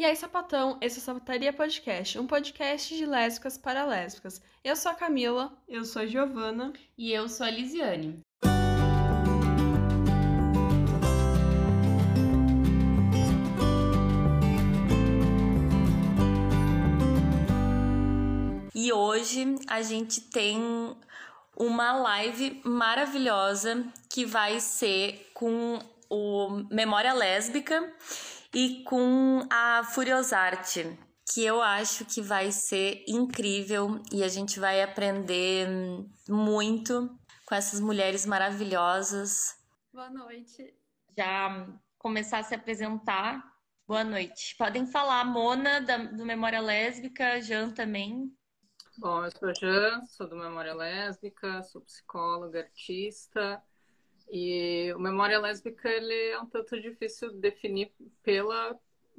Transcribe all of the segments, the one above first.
E aí, sapatão, esse é o Sapataria Podcast, um podcast de lésbicas para lésbicas. Eu sou a Camila. Eu sou a Giovana. E eu sou a Lisiane. E hoje a gente tem uma live maravilhosa que vai ser com o Memória Lésbica e com a Furiosarte, que eu acho que vai ser incrível e a gente vai aprender muito com essas mulheres maravilhosas. Boa noite. Já começar a se apresentar. Boa noite. Podem falar, Mona, da, do Memória Lésbica, Jan também. Bom, eu sou a Jan, sou do Memória Lésbica, sou psicóloga, artista, e o Memória Lésbica ele é um tanto difícil de definir pela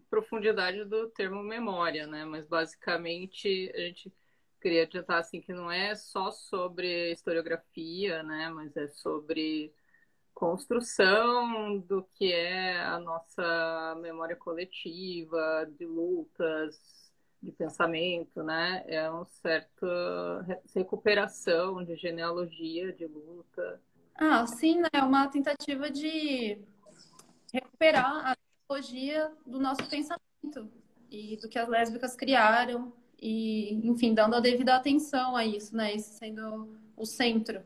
profundidade do termo memória, né? Mas basicamente a gente queria adiantar assim que não é só sobre historiografia, né? Mas é sobre construção do que é a nossa memória coletiva, de lutas, de pensamento, né? É um certo recuperação de genealogia de luta ah, sim, né? É uma tentativa de recuperar a teologia do nosso pensamento e do que as lésbicas criaram e, enfim, dando a devida atenção a isso, né? Isso sendo o centro.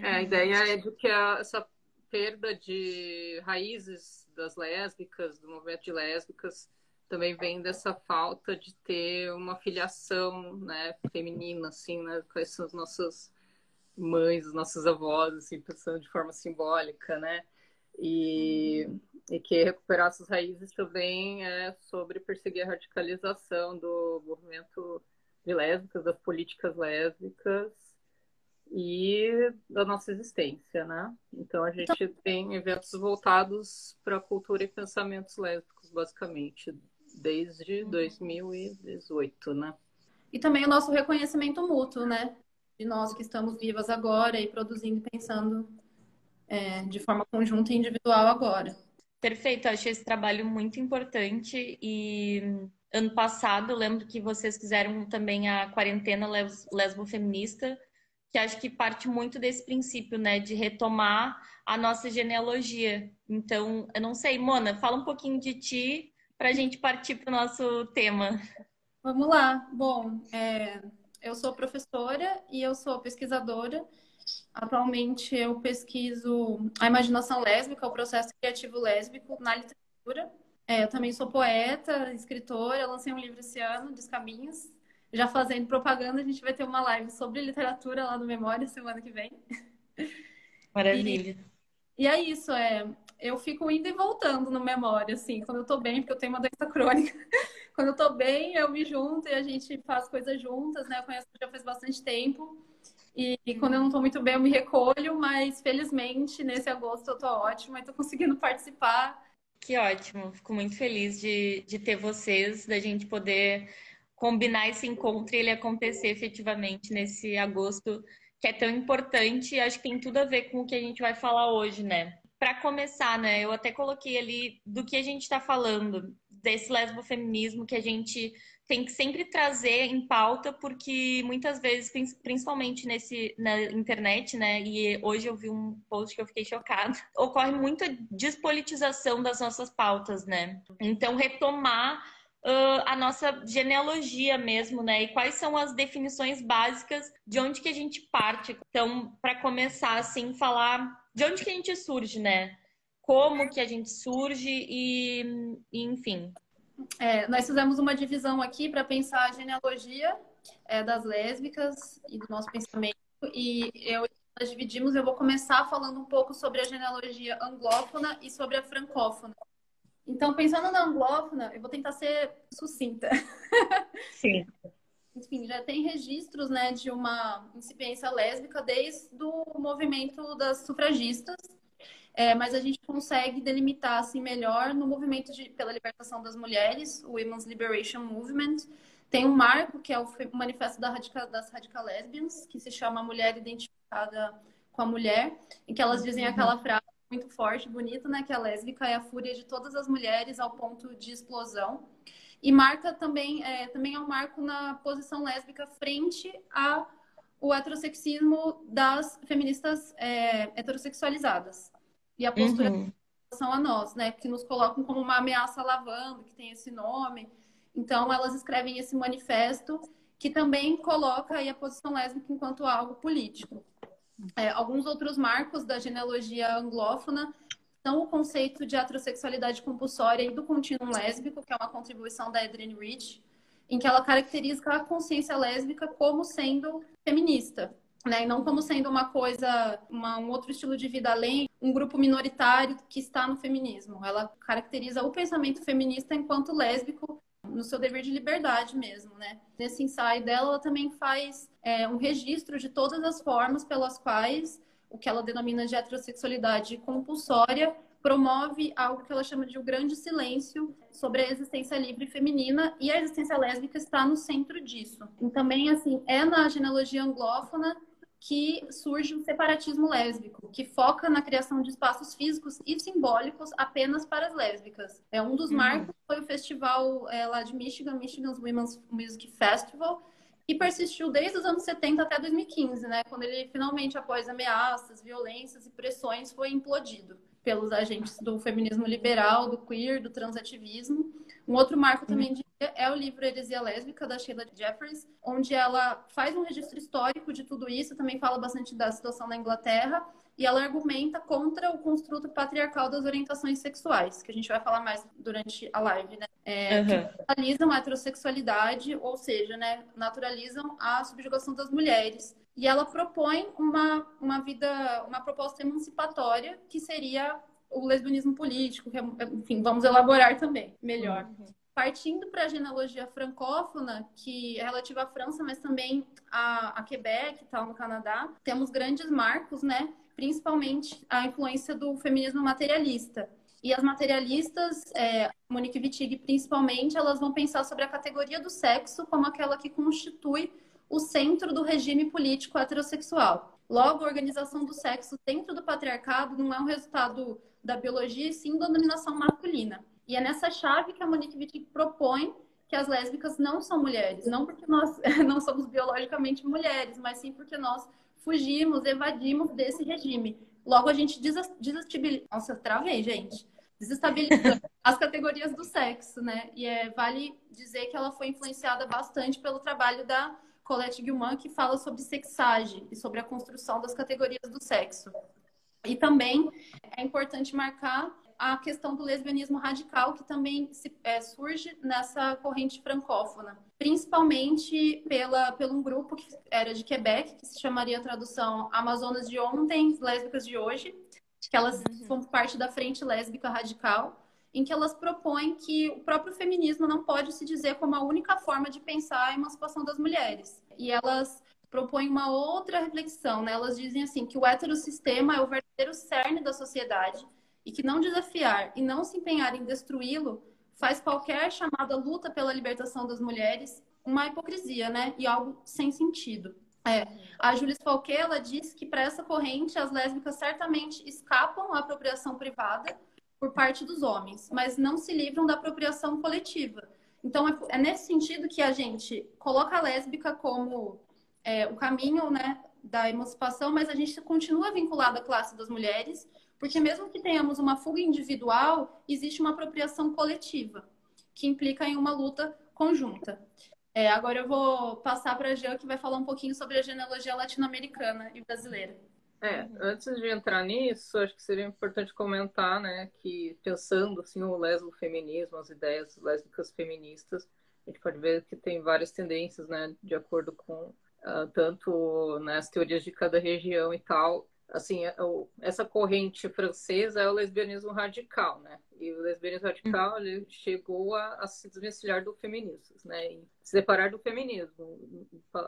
É, a ideia é de que a, essa perda de raízes das lésbicas, do movimento de lésbicas, também vem dessa falta de ter uma filiação, né, feminina, assim, né? Quais são as nossas mães, os nossos avós, assim, pensando de forma simbólica, né? E, e que recuperar essas raízes também é sobre perseguir a radicalização do movimento de lésbicas, das políticas lésbicas e da nossa existência, né? Então a gente então... tem eventos voltados para cultura e pensamentos lésbicos, basicamente, desde 2018, uhum. né? E também o nosso reconhecimento mútuo, né? De nós que estamos vivas agora e produzindo e pensando é, de forma conjunta e individual agora. Perfeito, eu achei esse trabalho muito importante e ano passado lembro que vocês fizeram também a quarentena lesbo-feminista, que acho que parte muito desse princípio, né, de retomar a nossa genealogia. Então, eu não sei, Mona, fala um pouquinho de ti para a gente partir para o nosso tema. Vamos lá. Bom, é, eu sou professora e eu sou pesquisadora. Atualmente eu pesquiso a imaginação lésbica, o processo criativo lésbico na literatura. É, eu também sou poeta, escritora, lancei um livro esse ano, Descaminhos. Já fazendo propaganda, a gente vai ter uma live sobre literatura lá no Memória semana que vem. Maravilha. E, e é isso, é, eu fico indo e voltando no Memória, assim, quando eu tô bem, porque eu tenho uma doença crônica. quando eu tô bem, eu me junto e a gente faz coisas juntas, né? Eu conheço já faz bastante tempo. E, e quando eu não tô muito bem, eu me recolho, mas felizmente nesse agosto eu tô ótima e tô conseguindo participar. Que ótimo, fico muito feliz de, de ter vocês, da gente poder combinar esse encontro e ele acontecer efetivamente nesse agosto que é tão importante e acho que tem tudo a ver com o que a gente vai falar hoje, né? Para começar, né, eu até coloquei ali do que a gente está falando desse lesbofeminismo que a gente tem que sempre trazer em pauta, porque muitas vezes, principalmente nesse, na internet, né? E hoje eu vi um post que eu fiquei chocada, ocorre muita despolitização das nossas pautas, né? Então, retomar uh, a nossa genealogia mesmo, né? E quais são as definições básicas de onde que a gente parte. Então, para começar, assim, falar de onde que a gente surge, né? como que a gente surge e, e enfim. É, nós fizemos uma divisão aqui para pensar a genealogia é, das lésbicas e do nosso pensamento. E eu, nós dividimos, eu vou começar falando um pouco sobre a genealogia anglófona e sobre a francófona. Então, pensando na anglófona, eu vou tentar ser sucinta. Sim. Enfim, já tem registros né, de uma incipiência lésbica desde o movimento das sufragistas, é, mas a gente consegue delimitar assim melhor no movimento de, pela libertação das mulheres, o Women's Liberation Movement. Tem um marco que é o Manifesto da Radical, das Radical Lesbians, que se chama Mulher Identificada com a Mulher, em que elas dizem uhum. aquela frase muito forte, bonita, né? Que a lésbica é a fúria de todas as mulheres ao ponto de explosão. E marca também, é, também é um marco na posição lésbica frente ao heterossexismo das feministas é, heterossexualizadas. E a postura uhum. relação a nós, né? Que nos colocam como uma ameaça lavando, que tem esse nome. Então, elas escrevem esse manifesto que também coloca a posição lésbica enquanto algo político. É, alguns outros marcos da genealogia anglófona são o conceito de heterossexualidade compulsória e do contínuo lésbico, que é uma contribuição da Adrienne Rich, em que ela caracteriza a consciência lésbica como sendo feminista, né? E não como sendo uma coisa, uma, um outro estilo de vida além, um grupo minoritário que está no feminismo. Ela caracteriza o pensamento feminista enquanto lésbico no seu dever de liberdade mesmo, né? Nesse ensaio dela, ela também faz é, um registro de todas as formas pelas quais o que ela denomina de heterossexualidade compulsória promove algo que ela chama de o grande silêncio sobre a existência livre feminina e a existência lésbica está no centro disso. E também, assim, é na genealogia anglófona que surge o separatismo lésbico, que foca na criação de espaços físicos e simbólicos apenas para as lésbicas. É um dos uhum. marcos foi o festival é, lá de Michigan, Michigan's Women's Music Festival, que persistiu desde os anos 70 até 2015, né, quando ele finalmente, após ameaças, violências e pressões, foi implodido pelos agentes do feminismo liberal, do queer, do transativismo. Um outro marco também de é o livro Heresia Lésbica, da Sheila Jeffries, onde ela faz um registro histórico de tudo isso, também fala bastante da situação na Inglaterra, e ela argumenta contra o construto patriarcal das orientações sexuais, que a gente vai falar mais durante a live, né? É, uhum. Que naturalizam a heterossexualidade, ou seja, né, naturalizam a subjugação das mulheres. E ela propõe uma, uma vida, uma proposta emancipatória, que seria o lesbianismo político, que, é, enfim, vamos elaborar também melhor. Uhum partindo para a genealogia francófona, que é relativa à França, mas também a, a Quebec e tal, no Canadá, temos grandes marcos, né? Principalmente a influência do feminismo materialista. E as materialistas, é, Monique Wittig principalmente, elas vão pensar sobre a categoria do sexo como aquela que constitui o centro do regime político heterossexual. Logo, a organização do sexo dentro do patriarcado não é um resultado da biologia, e sim da dominação masculina. E é nessa chave que a Monique Wittig propõe que as lésbicas não são mulheres, não porque nós não somos biologicamente mulheres, mas sim porque nós fugimos, evadimos desse regime. Logo, a gente desestabiliza. Nossa, travei, gente. Desestabiliza as categorias do sexo, né? E é, vale dizer que ela foi influenciada bastante pelo trabalho da Colette Guilman, que fala sobre sexagem e sobre a construção das categorias do sexo. E também é importante marcar a questão do lesbianismo radical, que também se, é, surge nessa corrente francófona, principalmente pela, pelo um grupo que era de Quebec, que se chamaria a tradução Amazonas de Ontem, Lésbicas de Hoje, que elas uhum. são parte da Frente Lésbica Radical, em que elas propõem que o próprio feminismo não pode se dizer como a única forma de pensar a emancipação das mulheres. E elas propõem uma outra reflexão, né? Elas dizem assim que o heterossistema é o verdadeiro cerne da sociedade e que não desafiar e não se empenhar em destruí-lo faz qualquer chamada luta pela libertação das mulheres uma hipocrisia, né? E algo sem sentido. É. A Julie Falquet, ela diz que para essa corrente as lésbicas certamente escapam à apropriação privada por parte dos homens, mas não se livram da apropriação coletiva. Então é, é nesse sentido que a gente coloca a lésbica como é, o caminho, né, da emancipação, mas a gente continua vinculado à classe das mulheres porque mesmo que tenhamos uma fuga individual, existe uma apropriação coletiva, que implica em uma luta conjunta. É, agora eu vou passar para a Jean, que vai falar um pouquinho sobre a genealogia latino-americana e brasileira. É, antes de entrar nisso, acho que seria importante comentar, né, que pensando assim o lesbo-feminismo, as ideias lésbicas feministas, a gente pode ver que tem várias tendências, né, de acordo com uh, tanto nas né, teorias de cada região e tal, assim, é, essa corrente francesa é o lesbianismo radical, né? E o lesbianismo radical ele chegou a, a se desvencilhar do feminismo, né? E se separar do feminismo.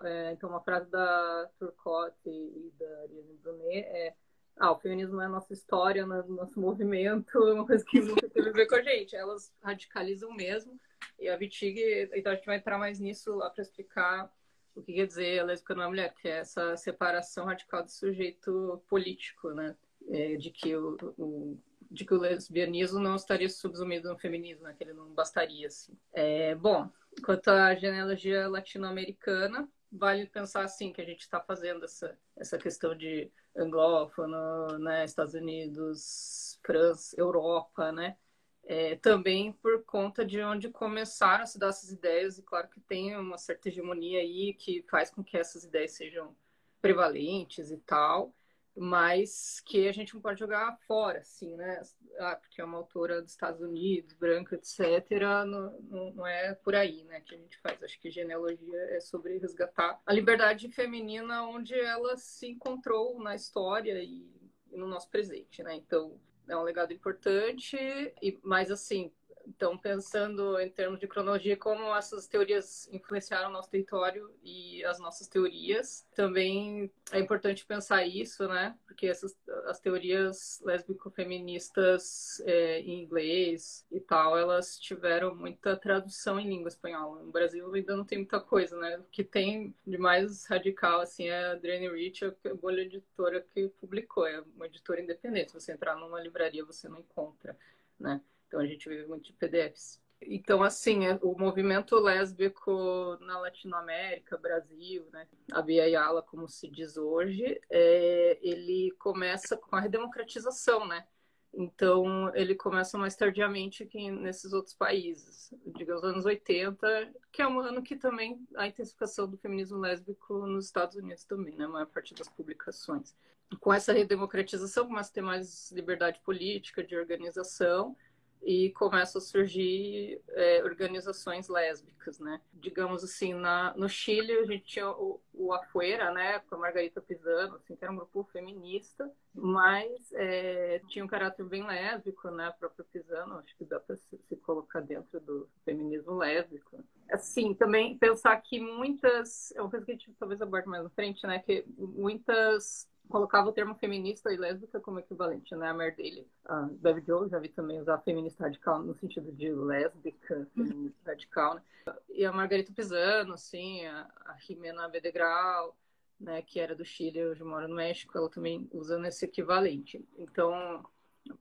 É, então, uma frase da Turcotte e da Ariane Brunet é ah, o feminismo é a nossa história, nosso movimento, é uma coisa que nunca teve a ver com a gente. Elas radicalizam mesmo. E a Wittig, então a gente vai entrar mais nisso lá para explicar o que quer dizer a lésbica não é mulher, que é essa separação radical do sujeito político, né? É, de que o, o, de que o lesbianismo não estaria subsumido no feminismo, né? que ele não bastaria. Assim. É, bom, quanto à genealogia latino-americana, vale pensar assim que a gente está fazendo essa, essa questão de anglófono, né? Estados Unidos, França, Europa, né? É, também por conta de onde começaram a se dar essas ideias, e claro que tem uma certa hegemonia aí que faz com que essas ideias sejam prevalentes e tal, mas que a gente não pode jogar fora, assim, né? Ah, porque é uma autora dos Estados Unidos, branca, etc. Não, não, não, é por aí, né, que a gente faz. Acho que genealogia é sobre resgatar a liberdade feminina onde ela se encontrou na história e, no nosso presente, né? Então, é um legado importante, e, mas assim, então, pensando em termos de cronologia, como essas teorias influenciaram o nosso território e as nossas teorias, também é importante pensar isso, né? Porque essas as teorias lésbico-feministas é, em inglês e tal, elas tiveram muita tradução em língua espanhola. No Brasil ainda não tem muita coisa, né? O que tem de mais radical, assim, é a Adrienne Rich, a bolha editora que publicou. É uma editora independente. Se você entrar numa livraria, você não encontra, né? Então a gente vive muito de PDFs. Então, assim, é, o movimento lésbico na Latinoamérica, Brasil, né, a Via Yala, como se diz hoje, é, ele começa com a redemocratização, né? Então, ele começa mais tardiamente que nesses outros países, digamos, anos 80, que é um ano que também a intensificação do feminismo lésbico nos Estados Unidos também, né? A maior parte das publicações. Com essa redemocratização, começa a ter mais liberdade política, de organização, e começam a surgir é, organizações lésbicas, né? Digamos assim, na, no Chile a gente tinha o, o Afuera, né, com a Margarita Pisano, assim, que era um grupo feminista, mas é, tinha um caráter bem lésbico, né, a própria Pisano, acho que dá para se, se, colocar dentro do feminismo lésbico. Assim, também pensar que muitas, é uma coisa que a gente talvez aborde mais na frente, né, que muitas colocava o termo feminista e lésbica como equivalente, né? A Mare dele. A Bev Joe já vi também usar feminista radical no sentido de lésbica, feminista radical, né? E a Margarita Pisano, assim, a, a Jimena Bedegral, né, que era do Chile, hoje mora no México, ela também usando esse equivalente. Então,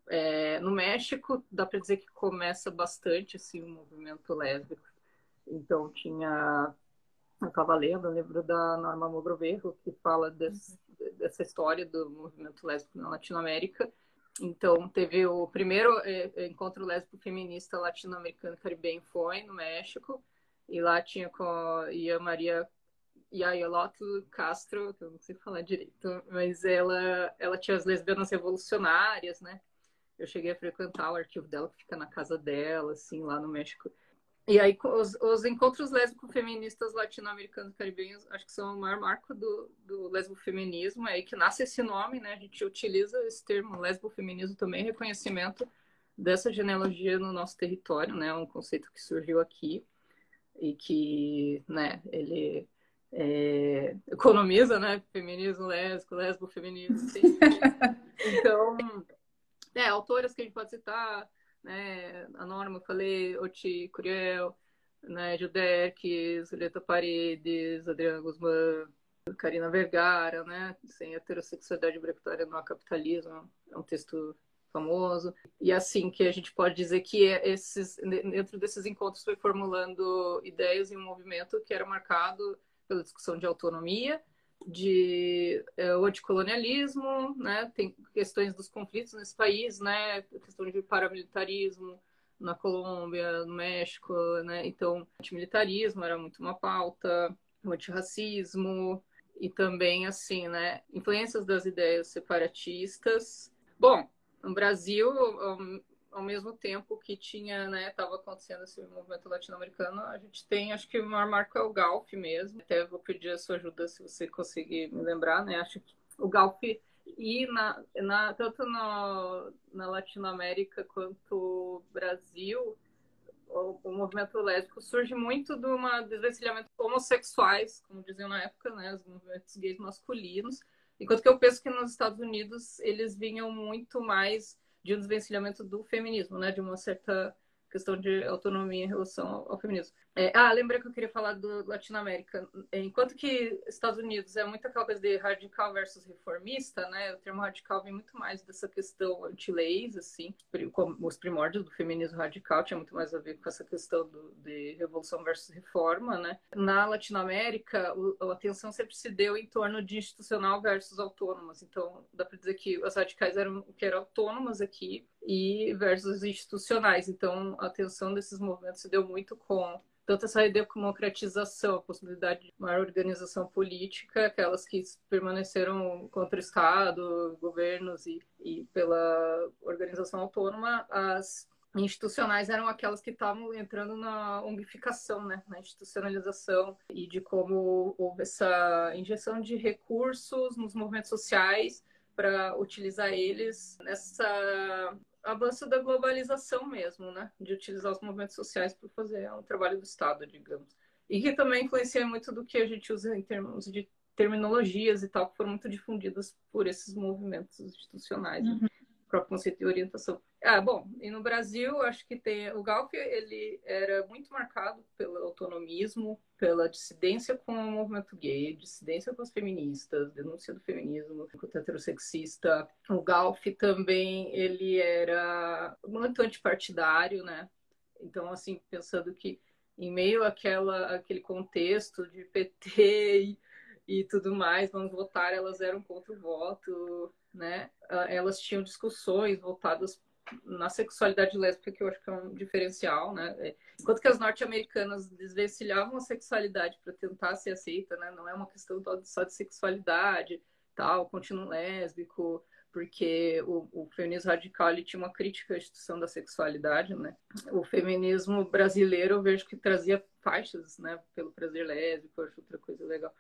é, no México, dá para dizer que começa bastante, assim, o movimento lésbico. Então, tinha eu estava lendo o livro da Norma Mogrovejo, que fala desse, dessa história do movimento lésbico na Latinoamérica. Então, teve o primeiro é, é encontro lésbico feminista latino-americano caribenho foi no México, e lá tinha com a Ia Maria Yayaloto Castro, que eu não sei falar direito, mas ela, ela tinha as lesbianas revolucionárias, né? Eu cheguei a frequentar o arquivo dela, que fica na casa dela, assim, lá no México. E aí, os, os encontros lésbico-feministas latino-americanos caribenhos, acho que são o maior marco do, do lesbo-feminismo, é aí que nasce esse nome, né? A gente utiliza esse termo lesbo-feminismo também, reconhecimento dessa genealogia no nosso território, né? Um conceito que surgiu aqui e que, né, ele é, economiza, né? Feminismo lésbico, lesbo-feminismo, Então, é, autoras que a gente pode citar, né? A Norma, falei, Oti Curiel, né? Judeque, Julieta Paredes, Adriana Guzmán, Karina Vergara, né? Sem heterossexualidade brevitária no capitalismo, é um texto famoso. E assim que a gente pode dizer que esses, dentro desses encontros foi formulando ideias e um movimento que era marcado pela discussão de autonomia, de é, anticolonialismo, né? Tem questões dos conflitos nesse país, né? Questão de paramilitarismo na Colômbia, no México, né? Então, antimilitarismo era muito uma pauta, o antirracismo e também assim, né? Influências das ideias separatistas. Bom, no Brasil, ao mesmo tempo que tinha, né, estava acontecendo esse movimento latino-americano, a gente tem, acho que o maior marco é o Galf mesmo. Até vou pedir a sua ajuda se você conseguir me lembrar, né? Acho que o Galf e na, na tanto no, na Latinoamérica quanto Brasil, o, o, movimento lésbico surge muito de um desvencilhamento homossexuais, como diziam na época, né, os movimentos gays masculinos. Enquanto que eu penso que nos Estados Unidos eles vinham muito mais de um desvencilhamento do feminismo, né? De uma certa questão de autonomia em relação ao, ao feminismo. É, ah, lembrei que eu queria falar do Latinoamérica. Enquanto que Estados Unidos é muito aquela coisa de radical versus reformista, né? O termo radical vem muito mais dessa questão anti-leis, assim, os primórdios do feminismo radical tinha muito mais a ver com essa questão do, de revolução versus reforma, né? Na Latinoamérica, o, a atenção sempre se deu em torno de institucional versus autônomas. Então, dá para dizer que as radicais eram o que eram autônomas aqui e versus institucionais. Então, a atenção desses movimentos se deu muito com tanto essa democratização, a possibilidade de maior organização política, aquelas que permaneceram contra o Estado, governos e, e pela organização autônoma, as institucionais eram aquelas que estavam entrando na unificação, né, na institucionalização e de como houve essa injeção de recursos nos movimentos sociais para utilizar eles nessa avanço da globalização mesmo, né? De utilizar os movimentos sociais para fazer um trabalho do Estado, digamos. E que também influencia muito do que a gente usa em termos de terminologias e tal, que foram muito difundidas por esses movimentos institucionais. Né? Próprio conceito de orientação. Ah, bom, e no Brasil, acho que tem o Galp, ele era muito marcado pelo autonomismo, pela dissidência com o movimento gay, dissidência com as feministas, denúncia do feminismo, heterossexista. O Galp também, ele era muito antipartidário, né? Então, assim, pensando que em meio àquela, àquele contexto de PT e, e tudo mais, vamos votar, elas eram contra o voto, né? Ah, elas tinham discussões voltadas na sexualidade lésbica, que eu acho que é um diferencial, né? É, enquanto que as norte-americanas desvencilhavam a sexualidade para tentar ser aceita, né? Não é uma questão só de sexualidade, tal, continuo lésbico, porque o, o, feminismo radical ele tinha uma crítica à instituição da sexualidade, né? O feminismo brasileiro eu vejo que trazia faixas, né? Pelo prazer lésbico, acho outra coisa legal.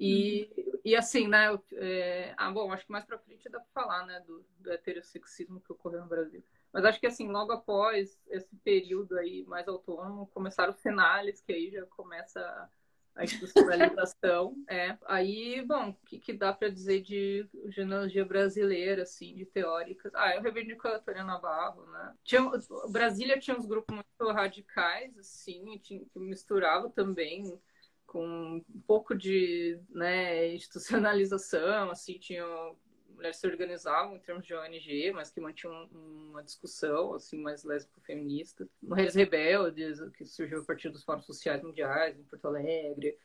E, e assim, né? É, ah, bom, acho que mais para frente dá para falar, né, do, do heterossexismo que ocorreu no Brasil. Mas acho que assim, logo após esse período aí mais autônomo, começaram os finales, que aí já começa a institucionalização. é. Aí, bom, o que, que dá para dizer de genealogia brasileira, assim, de teóricas? Ah, eu reivindico a Antônia Navarro, né? Tinha, Brasília tinha uns grupos muito radicais, assim, que misturavam também com um pouco de né, institucionalização, assim, tinham mulheres se organizavam em termos de ONG, mas que mantinham uma discussão assim mais lésbico-feminista. Mulheres rebeldes, que surgiu a partir dos fóruns sociais mundiais em Porto Alegre.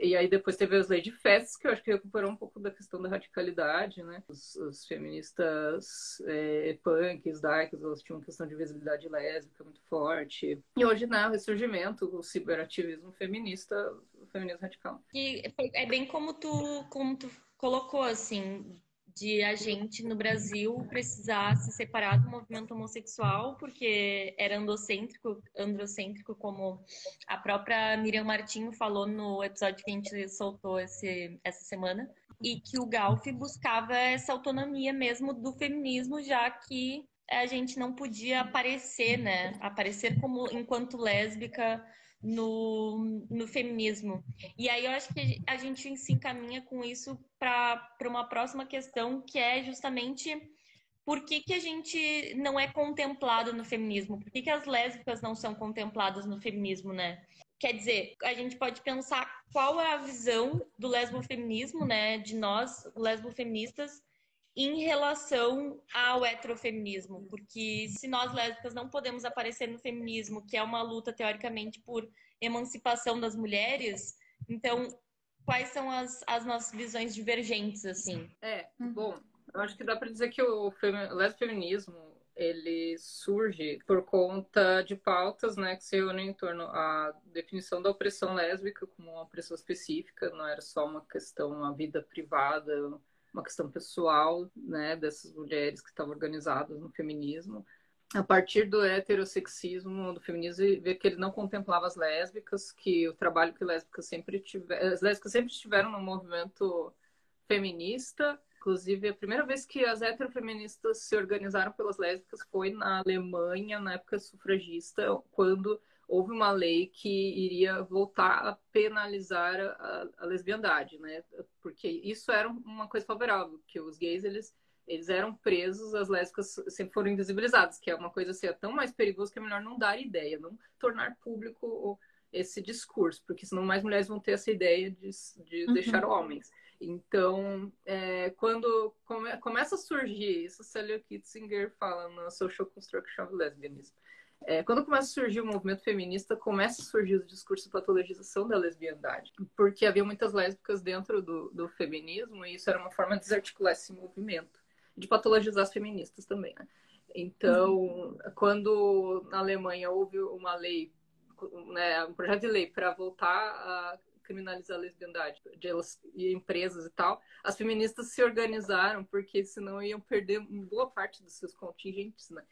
E aí depois teve as leis de festas, que eu acho que recuperou um pouco da questão da radicalidade, né? Os, os feministas é, punks, darks, elas tinham uma questão de visibilidade lésbica muito forte. E hoje, né, o ressurgimento, o ciberativismo feminista, o feminismo radical. E é bem como tu, como tu colocou, assim, de a gente no Brasil precisar se separar do movimento homossexual porque era androcêntrico, androcêntrico como a própria Miriam Martinho falou no episódio que a gente soltou esse, essa semana e que o Galf buscava essa autonomia mesmo do feminismo já que a gente não podia aparecer, né? Aparecer como enquanto lésbica no, no feminismo. E aí eu acho que a gente se encaminha com isso para uma próxima questão, que é justamente por que, que a gente não é contemplado no feminismo? Por que, que as lésbicas não são contempladas no feminismo, né? Quer dizer, a gente pode pensar qual é a visão do lesbofeminismo, né, de nós, lesbofeministas, em relação ao heterofeminismo, porque se nós lésbicas não podemos aparecer no feminismo, que é uma luta teoricamente por emancipação das mulheres, então quais são as, as nossas visões divergentes assim? É, bom, eu acho que dá para dizer que o lesbofeminismo ele surge por conta de pautas né, que se unem em torno à definição da opressão lésbica como uma opressão específica, não era só uma questão, uma vida privada, uma questão pessoal, né, dessas mulheres que estavam organizadas no feminismo. A partir do heterossexismo, do feminismo, ver que ele não contemplava as lésbicas, que o trabalho que lésbicas sempre as lésbicas sempre estiveram no movimento feminista. Inclusive, a primeira vez que as heterofeministas se organizaram pelas lésbicas foi na Alemanha, na época sufragista, quando houve uma lei que iria voltar a penalizar a, a lesbiandade, né? Porque isso era uma coisa favorável, que os gays eles eles eram presos, as lésbicas sempre foram invisibilizadas, que é uma coisa assim, é tão mais perigoso que é melhor não dar ideia, não tornar público esse discurso, porque senão mais mulheres vão ter essa ideia de, de uhum. deixar homens. Então, é, quando come, começa a surgir, isso Celia Kitzinger fala na Social Construction of Lesbianism, é, quando começa a surgir o movimento feminista, começa a surgir o discurso de patologização da lesbiandade, porque havia muitas lésbicas dentro do, do feminismo e isso era uma forma de desarticular esse movimento, de patologizar as feministas também. Né? Então, quando na Alemanha houve uma lei, né, um projeto de lei para voltar a criminalizar a lesbiandade de elas, e empresas e tal, as feministas se organizaram porque senão iam perder boa parte dos seus contingentes, né?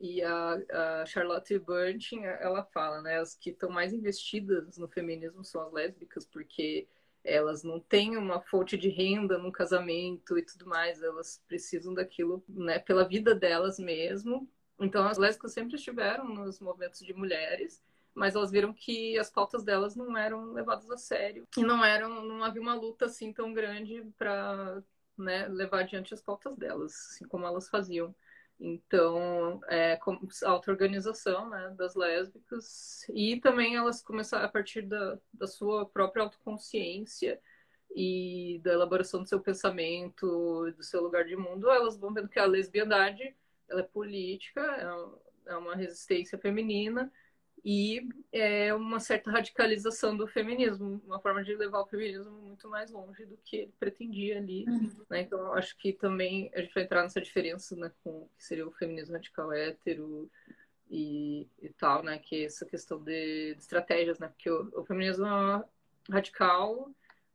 E a, a Charlotte Burton, ela fala, né, as que estão mais investidas no feminismo são as lésbicas, porque elas não têm uma fonte de renda no casamento e tudo mais, elas precisam daquilo, né, pela vida delas mesmo. Então as lésbicas sempre estiveram nos movimentos de mulheres, mas elas viram que as pautas delas não eram levadas a sério e não eram, não havia uma luta assim tão grande para né, levar adiante as pautas delas, assim como elas faziam. Então, é, auto-organização né, das lésbicas. E também elas começaram a partir da, da sua própria autoconsciência e da elaboração do seu pensamento, do seu lugar de mundo, elas vão vendo que a lesbiandade ela é política, é, é uma resistência feminina e é uma certa radicalização do feminismo, uma forma de levar o feminismo muito mais longe do que ele pretendia ali. Uhum. Né? Então, acho que também a gente vai entrar nessa diferença né, com o que seria o feminismo radical hétero e, e tal, né? que é essa questão de, de estratégias, né? porque o, o feminismo radical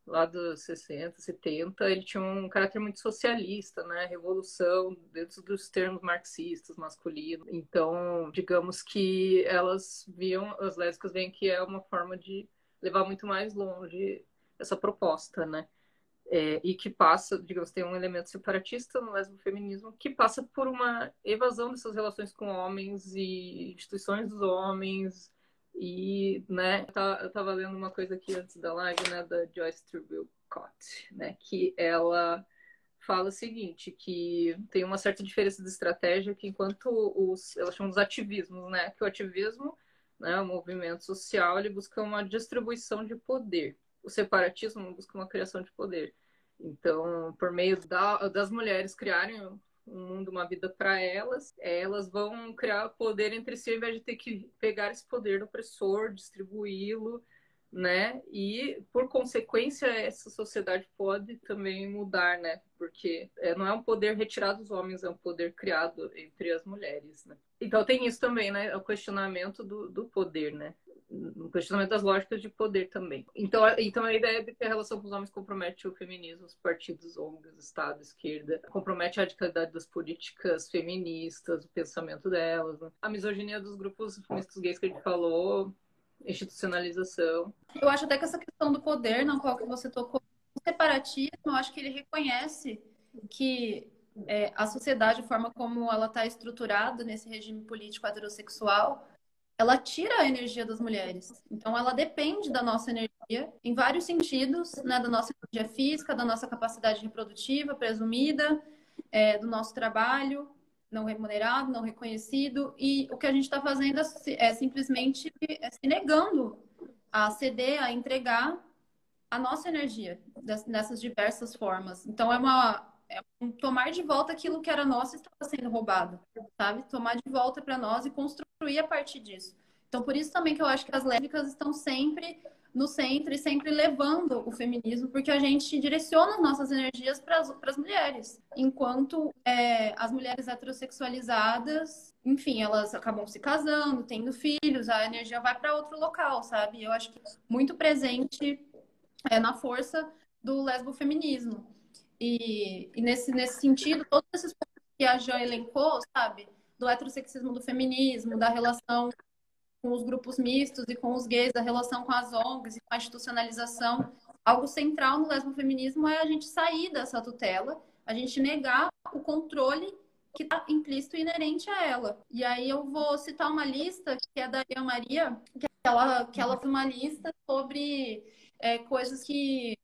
lá dos 60, 70, ele tinha um caráter muito socialista, né? Revolução dentro dos termos marxistas, masculino. Então, digamos que elas viam, as lésbicas veem que é uma forma de levar muito mais longe essa proposta, né? É, e que passa, digamos, tem um elemento separatista no lesbo-feminismo que passa por uma evasão dessas relações com homens e instituições dos homens, e, né, eu estava lendo uma coisa aqui antes da live, né, da Joyce Trubilcott, né, que ela fala o seguinte, que tem uma certa diferença de estratégia que enquanto os, ela chama dos ativismos, né, que o ativismo, né, o movimento social, ele busca uma distribuição de poder. O separatismo busca uma criação de poder. Então, por meio da, das mulheres criarem um mundo, uma vida para elas, elas vão criar poder entre si ao invés de ter que pegar esse poder do opressor, distribuí-lo, né? E por consequência essa sociedade pode também mudar, né? Porque é, não é um poder retirado dos homens, é um poder criado entre as mulheres, né? Então tem isso também, né? O questionamento do, do poder, né? No questionamento das lógicas de poder também. Então, então a ideia de que a relação com os homens compromete o feminismo, os partidos ONGs, Estado, esquerda, compromete a radicalidade das políticas feministas, o pensamento delas, né? a misoginia dos grupos feministas gays que a gente falou, institucionalização. Eu acho até que essa questão do poder, não qual você tocou, o separatismo, eu acho que ele reconhece que é, a sociedade, a forma como ela está estruturada nesse regime político heterossexual, ela tira a energia das mulheres. Então, ela depende da nossa energia em vários sentidos, né? Da nossa energia física, da nossa capacidade reprodutiva presumida, é, do nosso trabalho não remunerado, não reconhecido. E o que a gente está fazendo é, é simplesmente é se negando a ceder, a entregar a nossa energia nessas diversas formas. Então, é uma é um tomar de volta aquilo que era nosso e estava sendo roubado, sabe? Tomar de volta para nós e construir a partir disso. Então, por isso também que eu acho que as lésbicas estão sempre no centro e sempre levando o feminismo, porque a gente direciona as nossas energias para as mulheres, enquanto é, as mulheres heterossexualizadas, enfim, elas acabam se casando, tendo filhos, a energia vai para outro local, sabe? Eu acho que muito presente é, na força do lesbofeminismo. E, e nesse, nesse sentido, todos esses pontos que a Jean elencou, sabe? Do heterossexismo do feminismo, da relação com os grupos mistos e com os gays, da relação com as ONGs e com a institucionalização. Algo central no lesbofeminismo é a gente sair dessa tutela, a gente negar o controle que está implícito e inerente a ela. E aí eu vou citar uma lista que é da Ian Maria, que ela, que ela fez uma lista sobre é, coisas que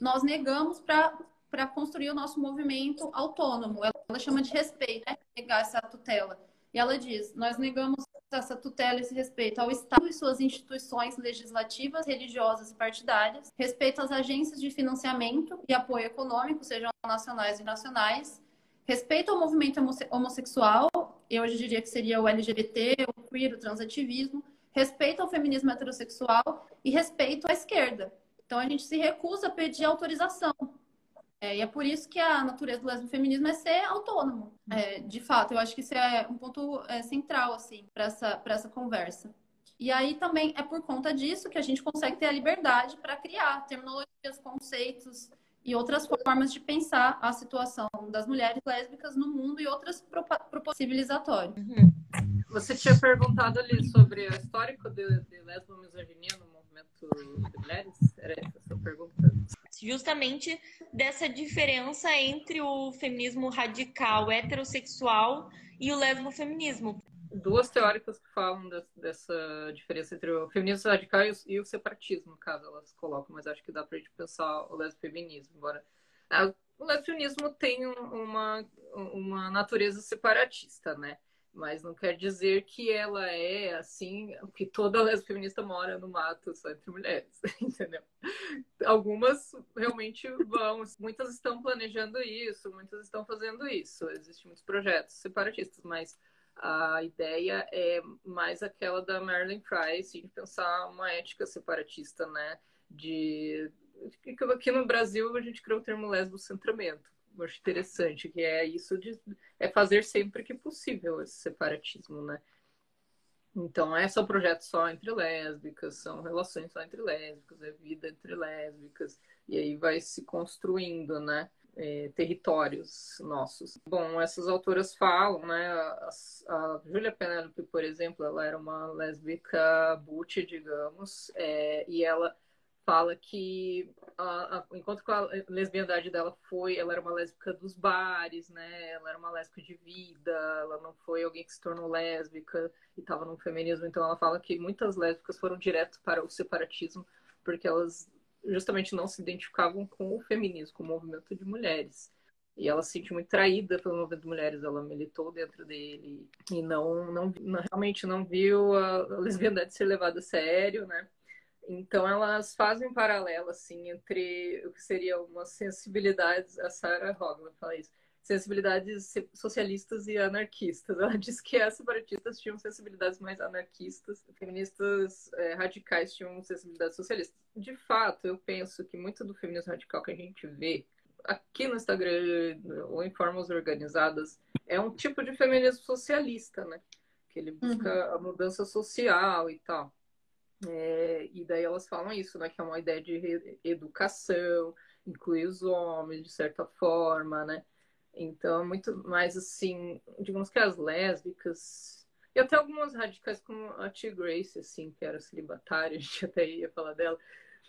nós negamos para para construir o nosso movimento autônomo. Ela, chama de respeito, né? Negar essa tutela. E ela diz: nós negamos essa tutela, esse respeito ao Estado e suas instituições legislativas, religiosas e partidárias, respeito às agências de financiamento e apoio econômico, sejam nacionais e nacionais, respeito ao movimento homossexual, eu hoje diria que seria o LGBT, o queer, o transativismo, respeito ao feminismo heterossexual e respeito à esquerda. Então a gente se recusa a pedir autorização é, e é por isso que a natureza do lesbofeminismo é ser autônomo. É, de fato, eu acho que isso é um ponto é, central, assim, para essa, essa conversa. E aí também é por conta disso que a gente consegue ter a liberdade para criar terminologias, conceitos e outras formas de pensar a situação das mulheres lésbicas no mundo e outras possibilizatórias. Uhum. Você tinha perguntado ali sobre o histórico de, de lesbomisoginia no movimento de mulheres? Era essa a sua pergunta? Justamente dessa diferença entre o feminismo radical heterossexual e o lesbofeminismo. Duas teóricas que falam dessa diferença entre o feminismo radical e o separatismo, caso elas colocam, mas acho que dá pra gente pensar o lesbofeminismo, embora o lesbianismo tem uma, uma natureza separatista, né? Mas não quer dizer que ela é assim, que toda lesbiana feminista mora no mato só entre mulheres, entendeu? Algumas realmente vão, muitas estão planejando isso, muitas estão fazendo isso, existem muitos projetos separatistas, mas a ideia é mais aquela da Marilyn Price de pensar uma ética separatista, né? De aqui no Brasil a gente criou o termo lesbo-centramento eu acho interessante, que é isso de é fazer sempre que possível esse separatismo, né? Então, é só projeto só entre lésbicas, são relações só entre lésbicas, é vida entre lésbicas, e aí vai se construindo, né? É, territórios nossos. Bom, essas autoras falam, né? A, a Julia Penelope, por exemplo, ela era uma lésbica butch, digamos, é, e ela fala que a, a, enquanto que a lesbiandade dela foi, ela era uma lésbica dos bares, né? Ela era uma lésbica de vida, ela não foi alguém que se tornou lésbica e estava no feminismo. Então ela fala que muitas lésbicas foram direto para o separatismo porque elas justamente não se identificavam com o feminismo, com o movimento de mulheres. E ela se sentiu muito traída pelo movimento de mulheres, ela militou dentro dele e não, não, não realmente não viu a lesbiandade ser levada a sério, né? Então elas fazem um paralelo assim entre o que seria uma sensibilidades, a Sarah Hogman fala isso, sensibilidades socialistas e anarquistas. Ela diz que as separatistas tinham sensibilidades mais anarquistas, feministas é, radicais tinham sensibilidades socialistas. De fato, eu penso que muito do feminismo radical que a gente vê aqui no Instagram ou em formas organizadas é um tipo de feminismo socialista, né? Que ele busca uhum. a mudança social e tal. É, e daí elas falam isso, né? Que é uma ideia de educação, incluir os homens de certa forma, né? Então, muito mais assim, digamos que as lésbicas, e até algumas radicais como a T. Grace, assim, que era celibatária, a gente até ia falar dela,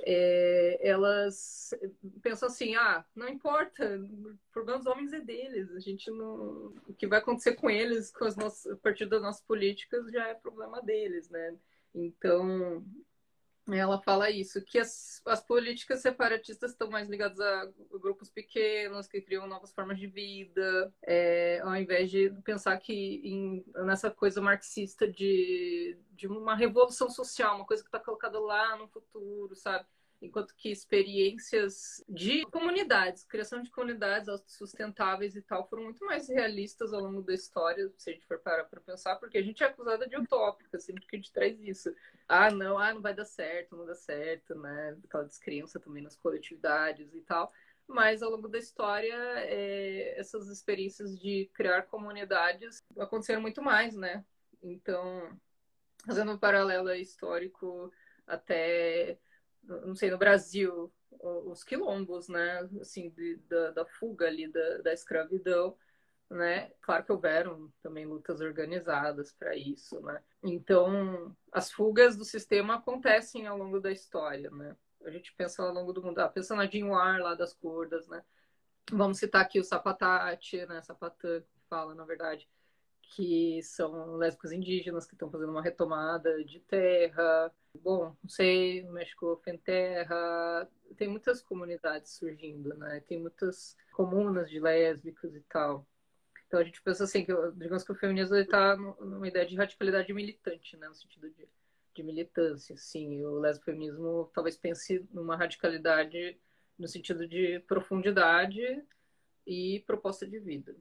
é, elas pensam assim, ah, não importa, o problema dos homens é deles, a gente não. O que vai acontecer com eles, com as nossas, a partir das nossas políticas, já é problema deles, né? Então, ela fala isso, que as, as políticas separatistas estão mais ligadas a grupos pequenos que criam novas formas de vida, é, ao invés de pensar que em, nessa coisa marxista de, de uma revolução social, uma coisa que está colocada lá no futuro, sabe? Enquanto que experiências de comunidades, criação de comunidades sustentáveis e tal, foram muito mais realistas ao longo da história, se a gente for parar para pensar, porque a gente é acusada de utópica sempre que a gente traz isso. Ah, não, ah, não vai dar certo, não dá certo, né? Aquela descrença também nas coletividades e tal. Mas ao longo da história, é, essas experiências de criar comunidades aconteceram muito mais, né? Então, fazendo um paralelo histórico até não sei, no Brasil, os quilombos, né, assim, de, da, da, fuga ali da, da escravidão, né, claro que houveram também lutas organizadas para isso, né, então as fugas do sistema acontecem ao longo da história, né, a gente pensa ao longo do mundo, ah, pensa na Dinwar lá das cordas, né, vamos citar aqui o Sapatati, né, Sapatã, que fala, na verdade, que são lésbicas indígenas que estão fazendo uma retomada de terra. Bom, não sei, no México Fenterra, tem muitas comunidades surgindo, né? Tem muitas comunas de lésbicos e tal. Então a gente pensa assim, que digamos que o feminismo está numa ideia de radicalidade militante, né? No sentido de, de militância, assim. O lesbofeminismo talvez pense numa radicalidade no sentido de profundidade e proposta de vida.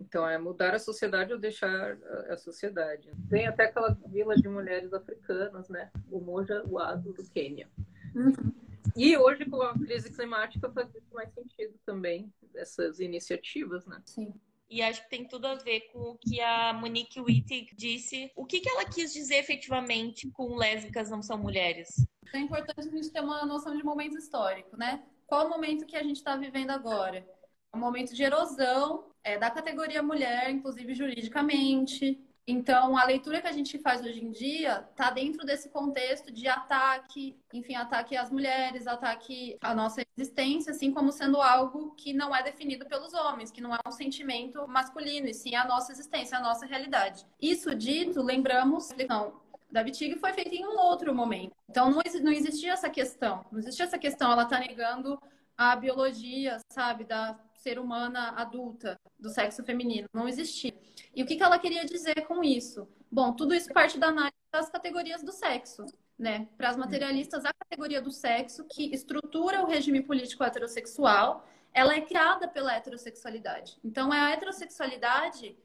Então, é mudar a sociedade ou deixar a sociedade. Tem até aquela vila de mulheres africanas, né? O Moja Uado, do Quênia. Uhum. E hoje, com a crise climática, faz muito mais sentido também, essas iniciativas, né? Sim. E acho que tem tudo a ver com o que a Monique Wittig disse. O que, que ela quis dizer efetivamente com lésbicas não são mulheres? É importante a gente ter uma noção de momento histórico, né? Qual o momento que a gente está vivendo agora? Um momento de erosão é, da categoria mulher, inclusive juridicamente. Então, a leitura que a gente faz hoje em dia está dentro desse contexto de ataque, enfim, ataque às mulheres, ataque à nossa existência, assim como sendo algo que não é definido pelos homens, que não é um sentimento masculino, e sim a nossa existência, a nossa realidade. Isso dito, lembramos, não, da Vitig foi feita em um outro momento. Então, não, não existia essa questão. Não existia essa questão, ela está negando a biologia, sabe, da ser humana adulta do sexo feminino. Não existia. E o que, que ela queria dizer com isso? Bom, tudo isso parte da análise das categorias do sexo. Né? Para as materialistas, a categoria do sexo, que estrutura o regime político heterossexual, ela é criada pela heterossexualidade. Então, é a heterossexualidade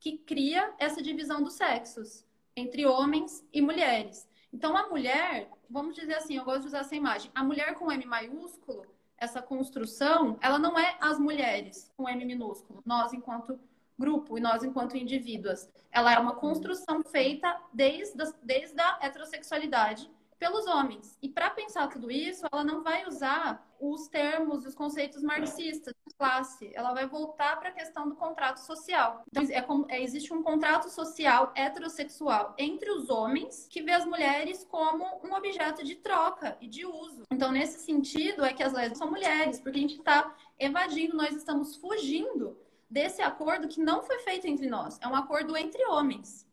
que cria essa divisão dos sexos entre homens e mulheres. Então, a mulher, vamos dizer assim, eu gosto de usar essa imagem, a mulher com M maiúsculo essa construção, ela não é as mulheres com M minúsculo, nós enquanto grupo e nós enquanto indivíduos. Ela é uma construção feita desde, desde a heterossexualidade pelos homens. E para pensar tudo isso, ela não vai usar os termos e os conceitos marxistas de classe. Ela vai voltar para a questão do contrato social. Então, é, é, existe um contrato social heterossexual entre os homens que vê as mulheres como um objeto de troca e de uso. Então, nesse sentido, é que as lésbicas são mulheres, porque a gente está evadindo, nós estamos fugindo desse acordo que não foi feito entre nós. É um acordo entre homens.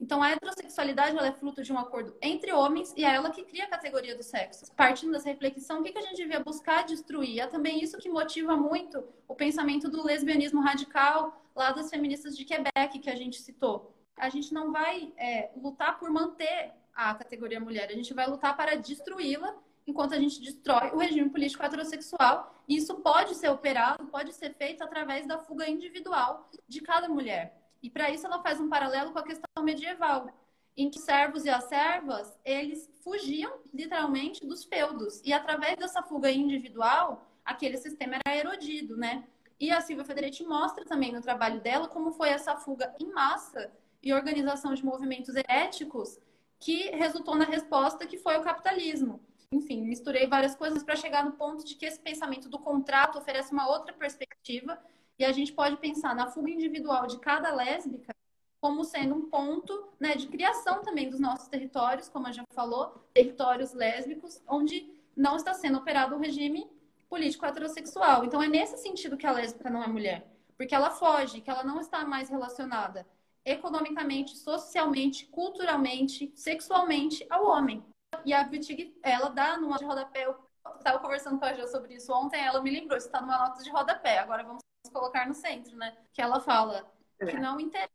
Então, a heterossexualidade é fruto de um acordo entre homens e é ela que cria a categoria do sexo. Partindo dessa reflexão, o que, que a gente devia buscar destruir? É também isso que motiva muito o pensamento do lesbianismo radical lá das feministas de Quebec, que a gente citou. A gente não vai é, lutar por manter a categoria mulher, a gente vai lutar para destruí-la enquanto a gente destrói o regime político heterossexual. E isso pode ser operado, pode ser feito através da fuga individual de cada mulher. E para isso ela faz um paralelo com a questão medieval, em que servos e as servas, eles fugiam literalmente dos feudos. E através dessa fuga individual, aquele sistema era erodido, né? E a Silvia Federici mostra também no trabalho dela como foi essa fuga em massa e organização de movimentos éticos que resultou na resposta que foi o capitalismo. Enfim, misturei várias coisas para chegar no ponto de que esse pensamento do contrato oferece uma outra perspectiva e a gente pode pensar na fuga individual de cada lésbica como sendo um ponto né, de criação também dos nossos territórios, como a já falou, territórios lésbicos, onde não está sendo operado o um regime político heterossexual. Então é nesse sentido que a lésbica não é mulher, porque ela foge, que ela não está mais relacionada economicamente, socialmente, culturalmente, sexualmente ao homem. E a Wittig, ela dá numa de rodapé, eu estava conversando com a Jo sobre isso ontem, ela me lembrou, isso está numa nota de rodapé, agora vamos colocar no centro, né? Que ela fala é. que não interessa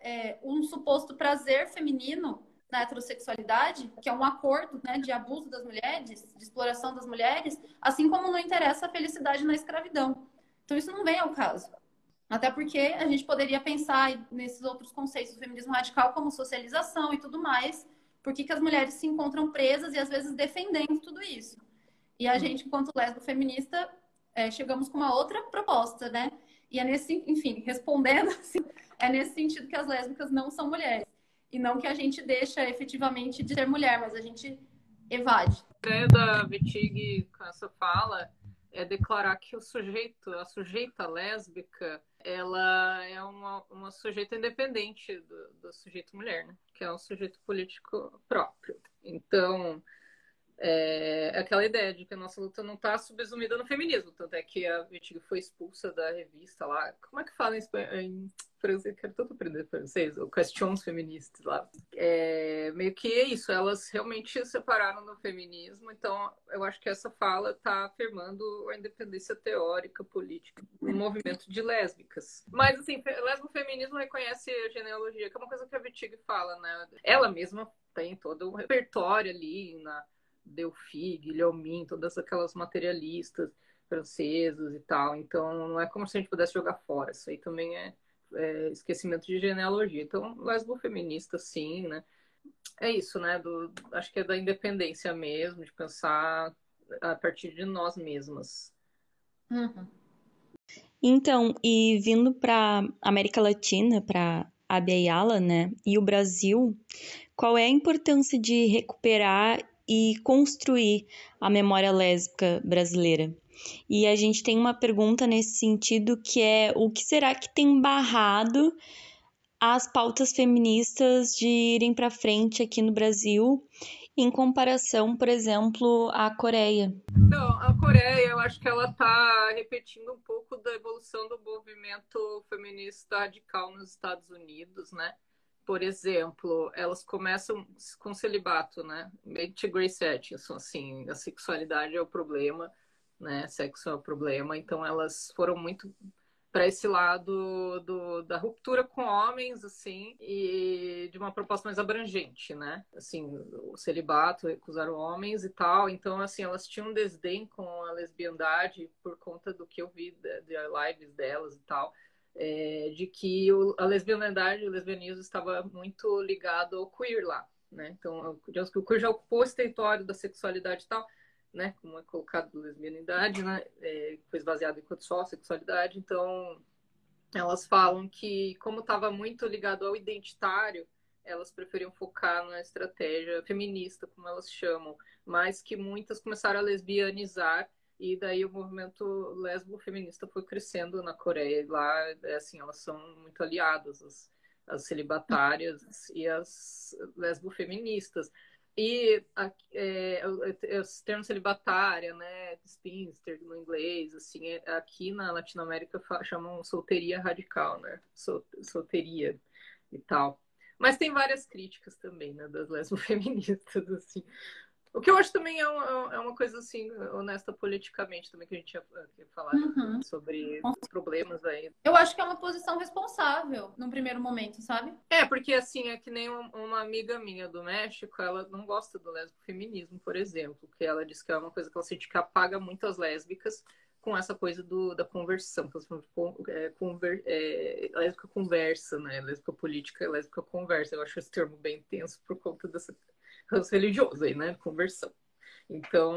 é, um suposto prazer feminino na heterossexualidade, que é um acordo né, de abuso das mulheres, de exploração das mulheres, assim como não interessa a felicidade na escravidão. Então, isso não vem ao caso. Até porque a gente poderia pensar nesses outros conceitos do feminismo radical como socialização e tudo mais, por que as mulheres se encontram presas e às vezes defendendo tudo isso. E a gente, enquanto lésbica feminista, é, chegamos com uma outra proposta, né? E é nesse, enfim, respondendo assim, é nesse sentido que as lésbicas não são mulheres. E não que a gente deixa efetivamente de ser mulher, mas a gente evade. A ideia da Vitig com essa fala é declarar que o sujeito, a sujeita lésbica, ela é uma, uma sujeita independente do, do sujeito mulher, né? Que é um sujeito político próprio. Então, é aquela ideia de que a nossa luta não está subsumida no feminismo. Tanto é que a Vitigo foi expulsa da revista lá. Como é que fala em, em francês, quero tanto aprender francês, o Questions Feministas lá. É, meio que é isso, elas realmente se separaram no feminismo, então eu acho que essa fala está afirmando a independência teórica, política, do movimento de lésbicas. Mas, assim, lesbo-feminismo reconhece a genealogia, que é uma coisa que a Wittig fala, né? Ela mesma tem todo um repertório ali na Delphi, Guilhermin, todas aquelas materialistas franceses e tal. Então, não é como se a gente pudesse jogar fora. Isso aí também é, é esquecimento de genealogia. Então, lesbo feminista, sim, né? É isso, né? Do, acho que é da independência mesmo, de pensar a partir de nós mesmas. Uhum. Então, e vindo para América Latina, para Abia Yala, né, e o Brasil, qual é a importância de recuperar e construir a memória lésbica brasileira? E a gente tem uma pergunta nesse sentido que é o que será que tem barrado as pautas feministas de irem para frente aqui no Brasil em comparação, por exemplo, à Coreia? Então, a Coreia, eu acho que ela está repetindo um pouco da evolução do movimento feminista radical nos Estados Unidos, né? Por exemplo, elas começam com celibato, né? Meio que Grace Atkinson, assim, a sexualidade é o problema né? Sexo é o problema. Então elas foram muito para esse lado do, da ruptura com homens, assim, e de uma proposta mais abrangente, né? Assim, o celibato, recusar homens e tal. Então, assim, elas tinham um desdém com a lesbiandade por conta do que eu vi de, de lives delas e tal. É, de que o, a lesbianidade, o lesbianismo estava muito ligado ao queer lá, né? Então, digamos que o queer já ocupou esse território da sexualidade e tal, né, como é colocado lesbianidade, né, é, foi esvaziado enquanto só sexualidade, então elas falam que como estava muito ligado ao identitário, elas preferiam focar na estratégia feminista, como elas chamam, mas que muitas começaram a lesbianizar e daí o movimento lesbo feminista foi crescendo na Coreia e lá é assim elas são muito aliadas as, as celibatárias e as lesbo feministas e é, os termos celibatária, né, spinster no inglês, assim, é, aqui na Latinoamérica chamam solteria radical, né, solteria e tal. Mas tem várias críticas também, né, das lesbo-feministas, assim. O que eu acho também é uma, é uma coisa assim, honesta politicamente, também que a gente ia, ia falar uhum. sobre os problemas aí. Eu acho que é uma posição responsável num primeiro momento, sabe? É, porque assim, é que nem uma amiga minha do México, ela não gosta do feminismo, por exemplo, que ela diz que é uma coisa que ela sente que apaga muito as lésbicas com essa coisa do, da conversão, que é, conver, é, lésbica conversa, né? Lésbica política, lésbica conversa. Eu acho esse termo bem tenso por conta dessa ranço religioso aí, né? Conversão. Então,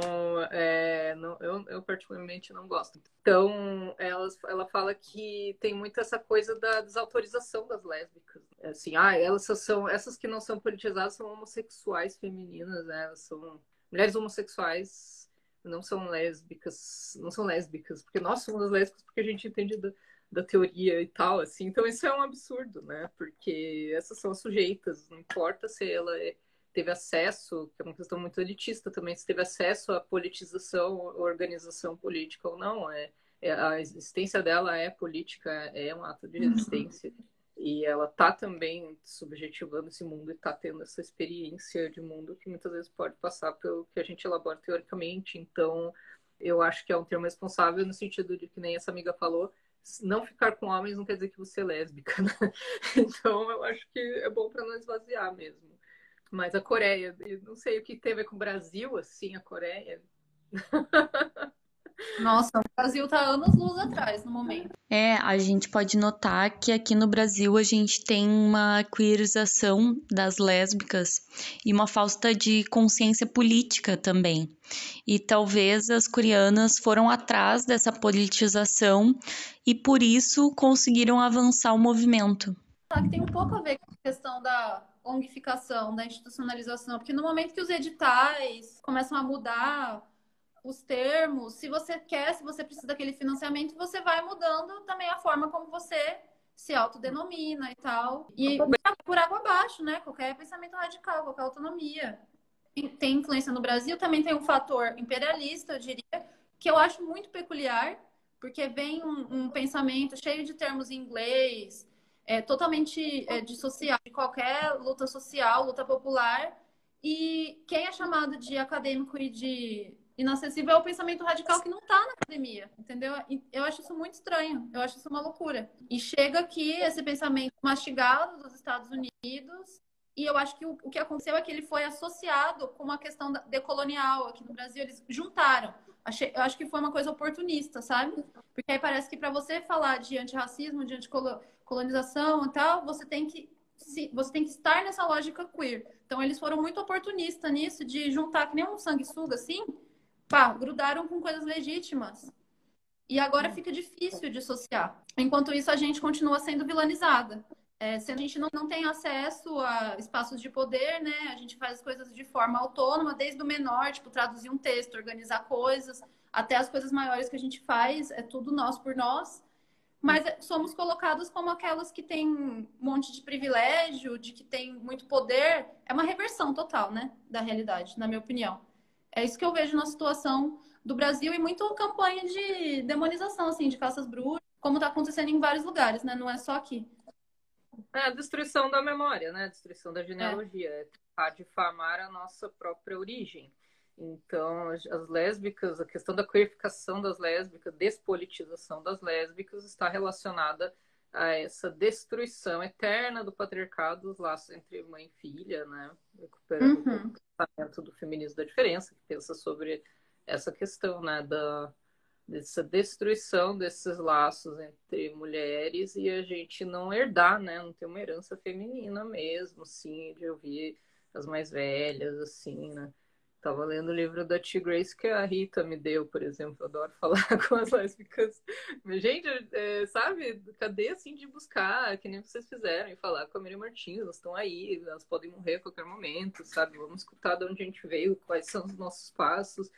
é, não, eu, eu, particularmente não gosto. Então, ela, ela fala que tem muito essa coisa da desautorização das lésbicas. Assim, ah, elas são essas que não são politizadas são homossexuais femininas, né? Elas são mulheres homossexuais, não são lésbicas, não são lésbicas, porque nós somos lésbicas porque a gente entende da, da teoria e tal, assim. Então, isso é um absurdo, né? Porque essas são as sujeitas, não importa se ela é teve acesso, que é uma questão muito elitista também, se teve acesso à politização, organização política ou não. É, é a existência dela é política, é um ato de uhum. resistência. Uhum. E ela tá também subjetivando esse mundo e tá tendo essa experiência de mundo que muitas vezes pode passar pelo que a gente elabora teoricamente. Então, eu acho que é um termo responsável no sentido de que nem essa amiga falou, não ficar com homens não quer dizer que você é lésbica, né? Então, eu acho que é bom para não esvaziar mesmo. Mas a Coreia, não sei o que tem a ver com o Brasil, assim, a Coreia. Nossa, o Brasil tá anos luz atrás no momento. É, a gente pode notar que aqui no Brasil a gente tem uma queerização das lésbicas e uma falta de consciência política também. E talvez as coreanas foram atrás dessa politização e por isso conseguiram avançar o movimento. Que tem um pouco a ver com a questão da ongificação, da institucionalização, porque no momento que os editais começam a mudar os termos, se você quer, se você precisa daquele financiamento, você vai mudando também a forma como você se autodenomina e tal. E por água abaixo, né? Qualquer pensamento radical, qualquer autonomia. Tem influência no Brasil, também tem um fator imperialista, eu diria, que eu acho muito peculiar, porque vem um, um pensamento cheio de termos em inglês, é, totalmente é, dissociado de qualquer luta social, luta popular. E quem é chamado de acadêmico e de inacessível é o pensamento radical que não está na academia, entendeu? Eu acho isso muito estranho, eu acho isso uma loucura. E chega aqui esse pensamento mastigado dos Estados Unidos, e eu acho que o, o que aconteceu é que ele foi associado com uma questão decolonial aqui no Brasil, eles juntaram. Achei, eu acho que foi uma coisa oportunista, sabe? Porque aí parece que para você falar de antirracismo, de anticolonização e tal, você tem que se, você tem que estar nessa lógica queer. Então eles foram muito oportunistas nisso de juntar que nem um sanguessuga assim, pá, grudaram com coisas legítimas. E agora fica difícil dissociar. Enquanto isso, a gente continua sendo vilanizada. É, se a gente não, não tem acesso a espaços de poder, né? A gente faz as coisas de forma autônoma, desde o menor, tipo, traduzir um texto, organizar coisas, até as coisas maiores que a gente faz, é tudo nós por nós. Mas é, somos colocados como aquelas que têm um monte de privilégio, de que tem muito poder. É uma reversão total, né? Da realidade, na minha opinião. É isso que eu vejo na situação do Brasil e muito campanha de demonização, assim, de caças bruxas, como está acontecendo em vários lugares, né? Não é só aqui. É a destruição da memória, né? A destruição da genealogia. É. tentar difamar a nossa própria origem. Então, as lésbicas, a questão da queerificação das lésbicas, despolitização das lésbicas, está relacionada a essa destruição eterna do patriarcado, dos laços entre mãe e filha, né? Recuperando uhum. o pensamento do feminismo da diferença, que pensa sobre essa questão, né? Da, dessa destruição desses laços entre mulheres e a gente não herdar, né? Não ter uma herança feminina mesmo, assim, de ouvir as mais velhas, assim, né? Tava lendo o livro da T. Grace que a Rita me deu, por exemplo. Eu adoro falar com as lésbicas. Gente, é, sabe? Cadê assim de buscar, que nem vocês fizeram, e falar com a Miriam Martins, elas estão aí, elas podem morrer a qualquer momento, sabe? Vamos escutar de onde a gente veio, quais são os nossos passos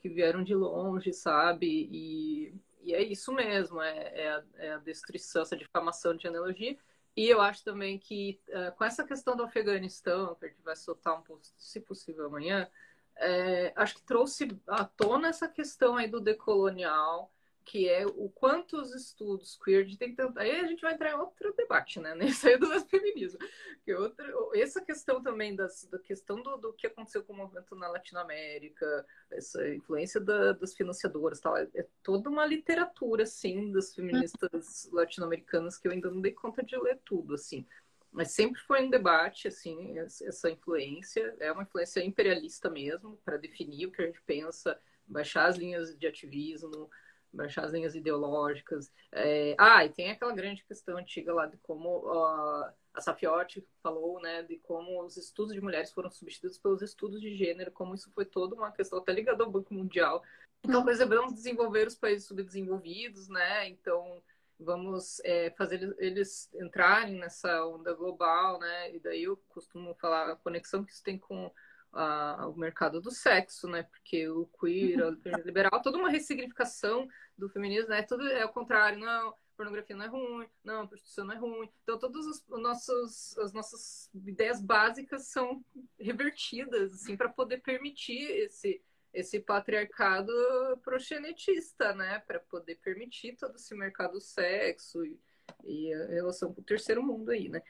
que vieram de longe, sabe? E, e é isso mesmo, é, é, a, é a destruição, essa difamação de analogia. E eu acho também que uh, com essa questão do Afeganistão, que a gente vai soltar um post, se possível, amanhã, é, acho que trouxe à tona essa questão aí do decolonial, que é o quanto os estudos queer tem tanto. Aí a gente vai entrar em outro debate, né? Nesse aí do feminismo. Que outra, essa questão também das, da questão do, do que aconteceu com o movimento na Latinoamérica, essa influência da, das financiadoras, tal, é, é, toda uma literatura, assim, das feministas latino-americanas que eu ainda não dei conta de ler tudo, assim. Mas sempre foi um debate, assim, essa influência. É uma influência imperialista mesmo, para definir o que a gente pensa, baixar as linhas de ativismo, baixar as linhas ideológicas. É... Ah, e tem aquela grande questão antiga lá de como uh, a Safiotti falou, né, de como os estudos de mulheres foram substituídos pelos estudos de gênero, como isso foi toda uma questão até ligada ao Banco Mundial. Então, vamos desenvolver os países subdesenvolvidos, né? Então, vamos é, fazer eles entrarem nessa onda global, né? E daí eu costumo falar a conexão que isso tem com a, o mercado do sexo, né? Porque o queer, o liberal, toda uma ressignificação do feminismo, né? Tudo é o contrário, não, pornografia não é ruim, não, prostituição não é ruim. Então todas os nossos, as nossas ideias básicas são revertidas, assim, para poder permitir esse esse patriarcado proxenetista, né, para poder permitir todo esse mercado do sexo e, e a relação com o terceiro mundo aí, né?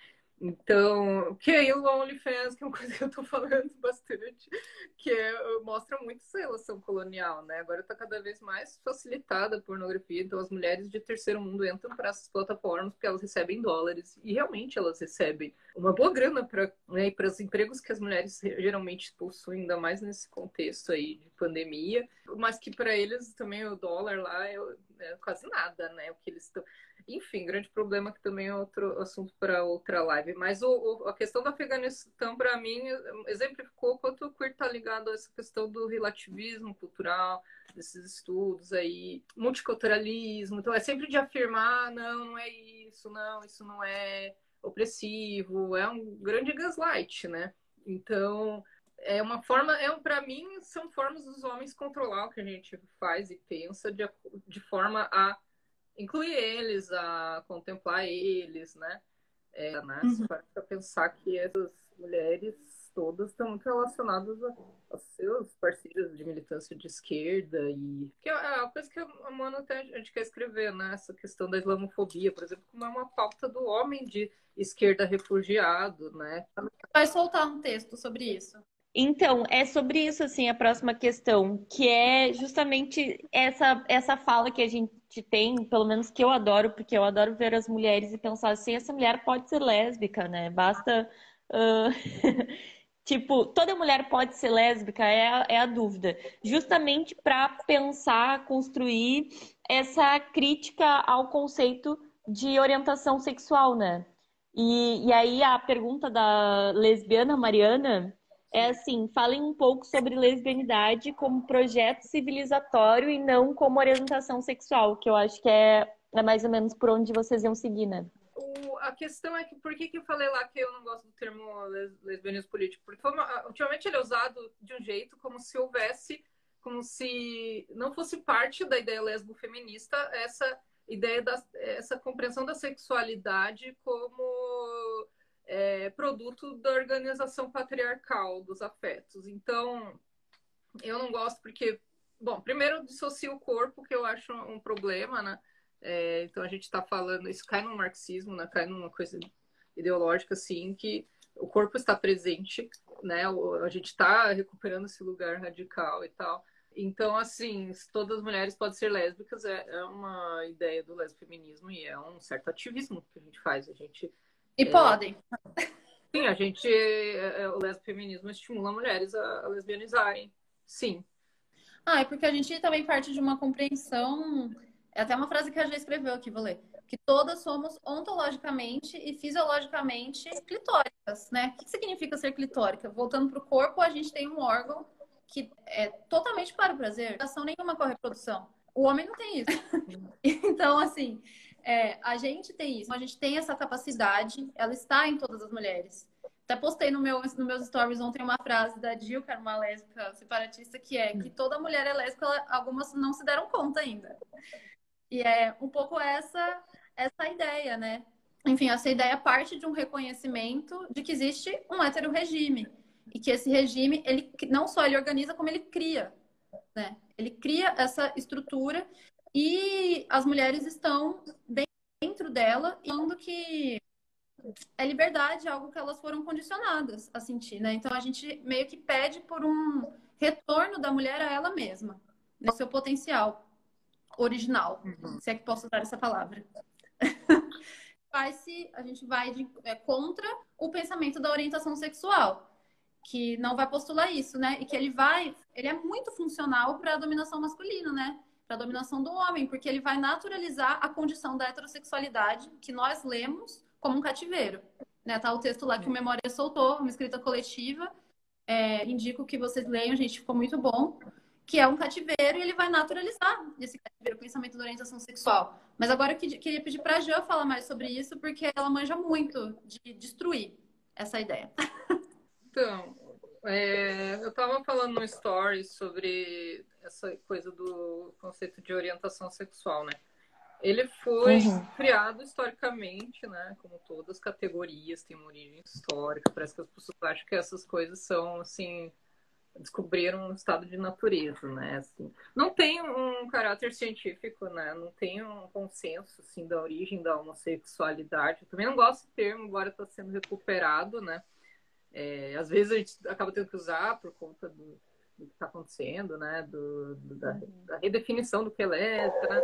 Então, que aí o OnlyFans, que é uma coisa que eu tô falando bastante, que é, mostra muito essa relação colonial, né? Agora tá cada vez mais facilitada a pornografia, então as mulheres de terceiro mundo entram para essas plataformas porque elas recebem dólares, e realmente elas recebem uma boa grana para né, os empregos que as mulheres geralmente possuem, ainda mais nesse contexto aí de pandemia, mas que para eles também o dólar lá é, é quase nada, né? O que eles estão enfim, grande problema que também é outro assunto para outra live. Mas o, o, a questão do Afeganistão, para mim, exemplificou quanto o queer está ligado a essa questão do relativismo cultural, desses estudos aí, multiculturalismo. Então, é sempre de afirmar, não, não é isso, não, isso não é opressivo, é um grande gaslight, né? Então, é uma forma, é um, para mim, são formas dos homens controlar o que a gente faz e pensa de, de forma a incluir eles, a contemplar eles, né? É, né? Uhum. Para pensar que essas mulheres todas estão muito relacionadas aos seus parceiros de militância de esquerda e que é, é a coisa que a Mano até a gente quer escrever, né? Essa questão da islamofobia, por exemplo, como é uma pauta do homem de esquerda refugiado, né? Vai soltar um texto sobre isso. Então, é sobre isso, assim, a próxima questão, que é justamente essa, essa fala que a gente tem, pelo menos que eu adoro, porque eu adoro ver as mulheres e pensar assim, essa mulher pode ser lésbica, né? Basta. Uh... tipo, toda mulher pode ser lésbica, é a, é a dúvida. Justamente para pensar, construir essa crítica ao conceito de orientação sexual, né? E, e aí a pergunta da lesbiana Mariana é assim, falem um pouco sobre lesbianidade como projeto civilizatório e não como orientação sexual, que eu acho que é, é mais ou menos por onde vocês iam seguir, né? O, a questão é que por que, que eu falei lá que eu não gosto do termo les, lesbianismo político? Porque uma, ultimamente ele é usado de um jeito como se houvesse, como se não fosse parte da ideia lesbo-feminista essa ideia da essa compreensão da sexualidade como é, produto da organização patriarcal dos afetos. Então, eu não gosto porque, bom, primeiro dissocia o corpo, que eu acho um problema, né? É, então a gente está falando, isso cai no marxismo, né? Cai numa coisa ideológica, assim, que o corpo está presente, né? A gente está recuperando esse lugar radical e tal. Então, assim, todas as mulheres podem ser lésbicas é, é uma ideia do lesbofeminismo e é um certo ativismo que a gente faz. A gente e é... podem. Sim, a gente. É, é, o lesbofeminismo estimula mulheres a, lesbianizarem. Sim. Ah, é porque a gente também parte de uma compreensão. É até uma frase que a gente escreveu aqui, vou ler. Que todas somos ontologicamente e fisiologicamente clitóricas, né? O que significa ser clitórica? Voltando para o corpo, a gente tem um órgão que é totalmente para o prazer, não nenhuma com a reprodução. O homem não tem isso. então, assim, é, a gente tem isso, a gente tem essa capacidade, ela está em todas as mulheres. Até postei no meu, no meus stories ontem uma frase da Jill, que era uma lésbica separatista, que é que toda mulher é lésbica, algumas não se deram conta ainda. E é um pouco essa, essa ideia, né? Enfim, essa ideia parte de um reconhecimento de que existe um hétero regime. E que esse regime, ele não só ele organiza, como ele cria. Né? Ele cria essa estrutura e as mulheres estão dentro dela, falando que é liberdade, algo que elas foram condicionadas a sentir, né? Então a gente meio que pede por um retorno da mulher a ela mesma, no seu potencial original, uhum. se é que posso usar essa palavra. vai se a gente vai de, é, contra o pensamento da orientação sexual, que não vai postular isso, né? E que ele vai, ele é muito funcional para a dominação masculina, né? Para a dominação do homem, porque ele vai naturalizar a condição da heterossexualidade que nós lemos como um cativeiro. Né? Tá o texto lá que o Memória soltou, uma escrita coletiva. É, indico que vocês leiam, gente, ficou muito bom. Que é um cativeiro e ele vai naturalizar esse cativeiro, o pensamento da orientação sexual. Mas agora eu queria pedir para a Jean falar mais sobre isso, porque ela manja muito de destruir essa ideia. Então, é, eu estava falando no story sobre essa coisa do conceito de orientação sexual, né? Ele foi uhum. criado historicamente, né? Como todas as categorias têm uma origem histórica. Parece que as pessoas acham que essas coisas são, assim, descobriram um estado de natureza, né? Assim, não tem um caráter científico, né? Não tem um consenso, assim, da origem da homossexualidade. Eu também não gosto do termo, embora está sendo recuperado, né? É, às vezes a gente acaba tendo que usar por conta do, do que está acontecendo, né? Do, do da, da, redefinição do que é lésbica, né?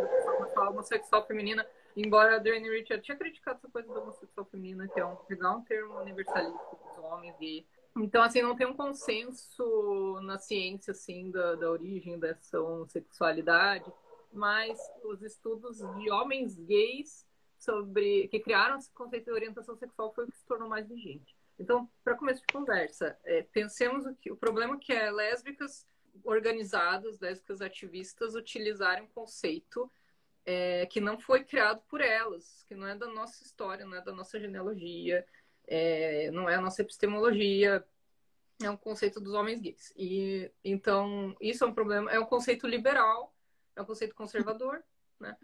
Da homossexual feminina. Embora a Dwayne Richard tinha criticado essa coisa da homossexual feminina, que é um, pegar um termo universalista dos homens e então, assim, não tem um consenso na ciência, assim, da, da origem dessa homossexualidade, mas os estudos de homens gays sobre que criaram esse conceito de orientação sexual foi o que se tornou mais vigente. Então, para começo de conversa, é, pensemos o, que, o problema que é lésbicas organizadas, lésbicas ativistas utilizarem um conceito é, que não foi criado por elas, que não é da nossa história, não é da nossa genealogia, é, não é a nossa epistemologia, é um conceito dos homens gays. E então isso é um problema, é um conceito liberal, é um conceito conservador, né?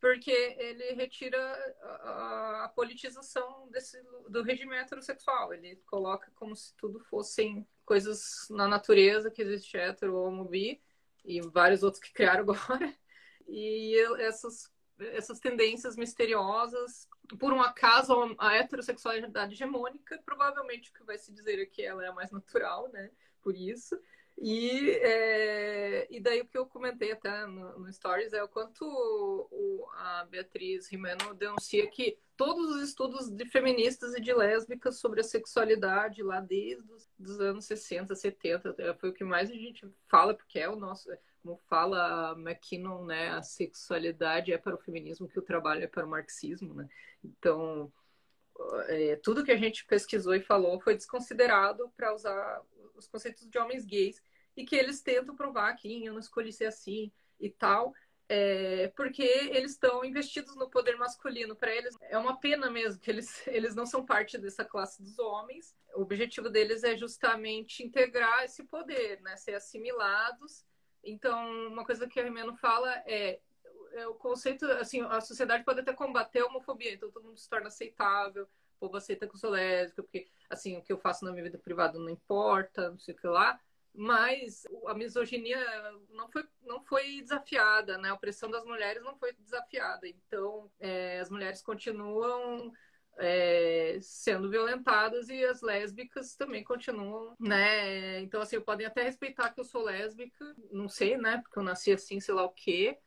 Porque ele retira a, politização desse, do regime heterossexual. Ele coloca como se tudo fossem coisas na natureza que existe hetero, homo, bi, e vários outros que criaram agora. E essas, essas tendências misteriosas, por um acaso, a heterossexualidade hegemônica, provavelmente o que vai se dizer aqui ela é a mais natural, né? Por isso. E, é, e daí o que eu comentei até no, no Stories é o quanto o, a Beatriz Rimeno denuncia que todos os estudos de feministas e de lésbicas sobre a sexualidade lá desde os dos anos 60, 70, é, foi o que mais a gente fala, porque é o nosso, como fala McKinnon, né, a sexualidade é para o feminismo que o trabalho é para o marxismo, né? Então, é, tudo que a gente pesquisou e falou foi desconsiderado para usar os conceitos de homens gays e que eles tentam provar que eu não escolhi ser assim e tal, é, porque eles estão investidos no poder masculino. Para eles é uma pena mesmo que eles, eles não são parte dessa classe dos homens. O objetivo deles é justamente integrar esse poder, né? ser assimilados. Então, uma coisa que a Rimeno fala é o conceito, assim, a sociedade pode até combater a homofobia, então todo mundo se torna aceitável, o povo aceita que eu sou lésbica, porque, assim, o que eu faço na minha vida privada não importa, não sei o que lá mas a misoginia não foi, não foi desafiada, né? A opressão das mulheres não foi desafiada. Então, é, as mulheres continuam é, sendo violentadas e as lésbicas também continuam, né? Então, assim, podem até respeitar que eu sou lésbica, não sei, né? Porque eu nasci assim, sei lá o quê.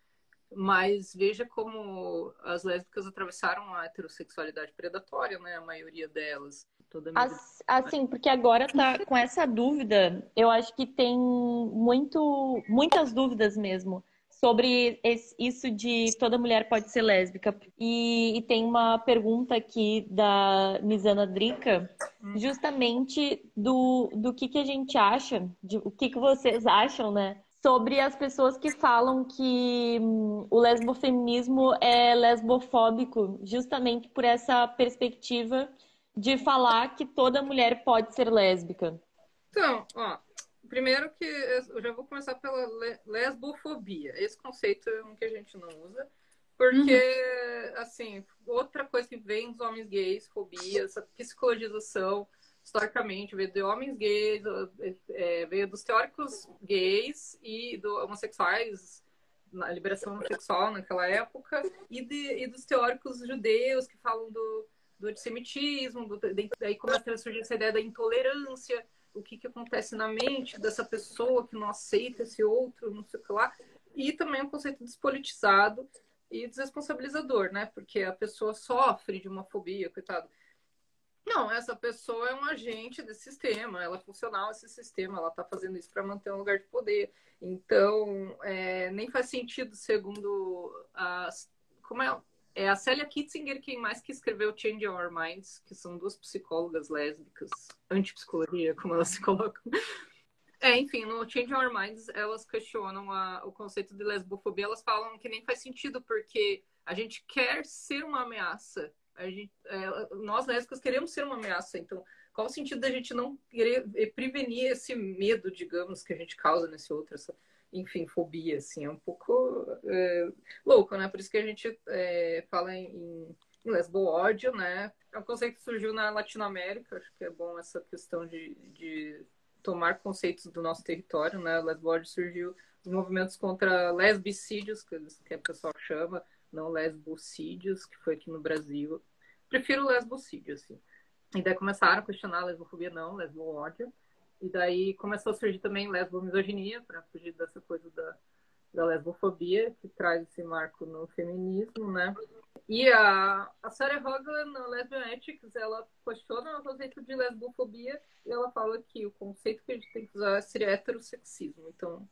Mas veja como as lésbicas atravessaram a heterossexualidade predatória, né? A maioria delas. Toda As, assim, porque agora tá com essa dúvida, eu acho que tem muito, muitas dúvidas mesmo sobre esse, isso de toda mulher pode ser lésbica. E, e, tem uma pergunta aqui da Misana Drica, hum. justamente do, do que, que a gente acha, de, o que, que vocês acham, né? Sobre as pessoas que falam que hum, o lesbofeminismo é lesbofóbico, justamente por essa perspectiva de falar que toda mulher pode ser lésbica? Então, ó, primeiro que eu já vou começar pela lesbofobia. Esse conceito é um que a gente não usa, porque, uhum. assim, outra coisa que vem dos homens gays, fobia, essa psicologização, historicamente, veio de homens gays, é, veio dos teóricos gays e do, homossexuais na liberação sexual naquela época, e, de, e dos teóricos judeus que falam do do antissemitismo, do, daí começa a surgir essa ideia da intolerância, o que, que acontece na mente dessa pessoa que não aceita esse outro, não sei o que lá. E também um conceito despolitizado e desresponsabilizador, né? Porque a pessoa sofre de uma fobia, coitado. Não, essa pessoa é um agente desse sistema, ela é funcional esse sistema, ela está fazendo isso para manter um lugar de poder. Então, é, nem faz sentido, segundo as. Como é, é a Célia Kitzinger quem mais que escreveu Change Our Minds, que são duas psicólogas lésbicas, antipsicologia, como elas se colocam. É, enfim, no Change Our Minds, elas questionam a, o conceito de lesbofobia. Elas falam que nem faz sentido, porque a gente quer ser uma ameaça. A gente, é, nós lésbicas queremos ser uma ameaça. Então, qual o sentido da gente não querer prevenir esse medo, digamos, que a gente causa nesse outro? Essa, enfim, fobia, assim, é um pouco é, louco, né? Por isso que a gente é, fala em, em lesbo-ódio, né? É um conceito que surgiu na Latinoamérica, acho que é bom essa questão de, de tomar conceitos do nosso território, né? Lesbo-ódio surgiu dos movimentos contra lesbicídios, que, que o pessoal chama, não lesbocídios, que foi aqui no Brasil. Prefiro lesbocídio, assim. E daí começaram a questionar lesbofobia, não, lesbo-ódio. E daí começou a surgir também lesbomisoginia, para fugir dessa coisa da, da lesbofobia, que traz esse marco no feminismo, né? E a, a Sarah Hoagland, no Lesbian Ethics, ela questiona o conceito de lesbofobia e ela fala que o conceito que a gente tem que usar seria heterossexismo. Então,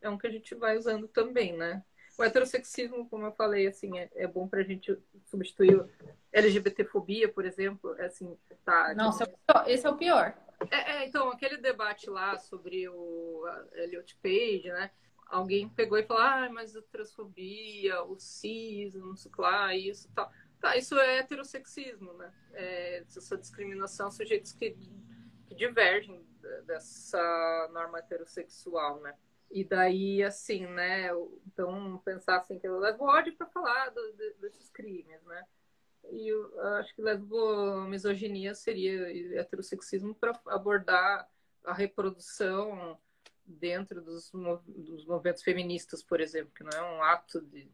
é um que a gente vai usando também, né? O heterossexismo, como eu falei, assim, é, é bom para a gente substituir LGBTfobia, por exemplo. É assim, tá. Nossa, esse é o pior. É, é, então, aquele debate lá sobre o Elliot Page, né? Alguém pegou e falou, ah, mas a transfobia, o cis, não sei lá, isso tal. Tá, isso é heterossexismo, né? É, essa discriminação, sujeitos que, que divergem dessa norma heterossexual, né? E daí, assim, né? Então, pensar assim, que eu levo ódio para falar do, de, desses crimes, né? E eu acho que misoginia seria heterossexismo para abordar a reprodução dentro dos, dos movimentos feministas, por exemplo, que não é um ato de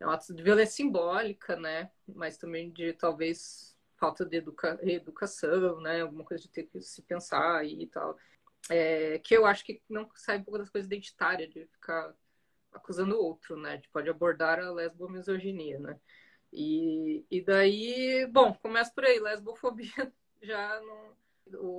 é um ato de violência simbólica, né? Mas também de talvez falta de educa educação, né? Alguma coisa de ter que se pensar e tal. É, que eu acho que não sai um pouco das coisas identitárias, de ficar acusando o outro, né? De pode abordar a lesbomisoginia, né? E, e daí, bom, começa por aí, lesbofobia já não.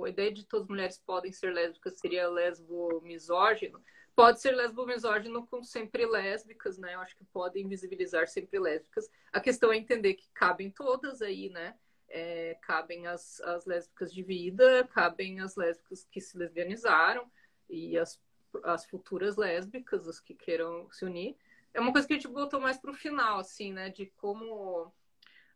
A ideia de todas as mulheres podem ser lésbicas seria lesbo misógino. Pode ser lesbo misógino com sempre lésbicas, né? Eu acho que podem visibilizar sempre lésbicas. A questão é entender que cabem todas aí, né? É, cabem as, as lésbicas de vida, cabem as lésbicas que se lesbianizaram e as, as futuras lésbicas, as que queiram se unir é uma coisa que a gente botou mais para o final, assim, né? De como.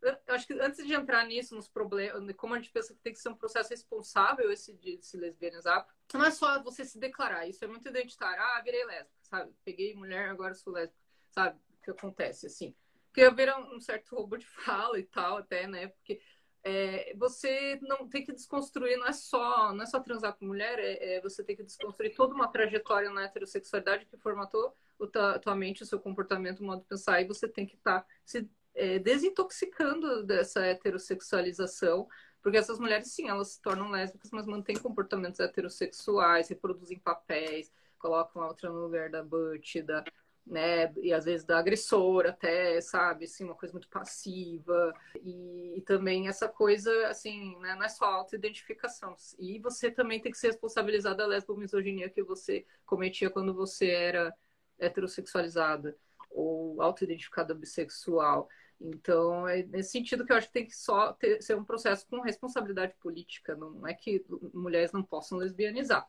Eu acho que antes de entrar nisso, nos problemas, como a gente pensa que tem que ser um processo responsável esse de se lesbianizar, não é só você se declarar, isso é muito identitário. Ah, virei lésbica, sabe? Peguei mulher, agora sou lésbica, sabe? O que acontece, assim. Porque haverá um certo roubo de fala e tal, até, né? Porque é, você não tem que desconstruir, não é só, não é só transar com mulher, é, é você tem que desconstruir toda uma trajetória na heterossexualidade que formatou a tua mente, o seu comportamento, o modo de pensar, e você tem que estar tá se é, desintoxicando dessa heterossexualização, porque essas mulheres, sim, elas se tornam lésbicas, mas mantêm comportamentos heterossexuais, reproduzem papéis, colocam a outra no lugar da butch, da, né, e às vezes da agressora até, sabe, assim, uma coisa muito passiva, e, e também essa coisa, assim, né, não é só auto-identificação, e você também tem que ser responsabilizado da lesbomisoginia que você cometia quando você era heterossexualizada ou auto-identificada bissexual. Então, é nesse sentido que eu acho que tem que só ter, ser um processo com responsabilidade política, não é que mulheres não possam lesbianizar.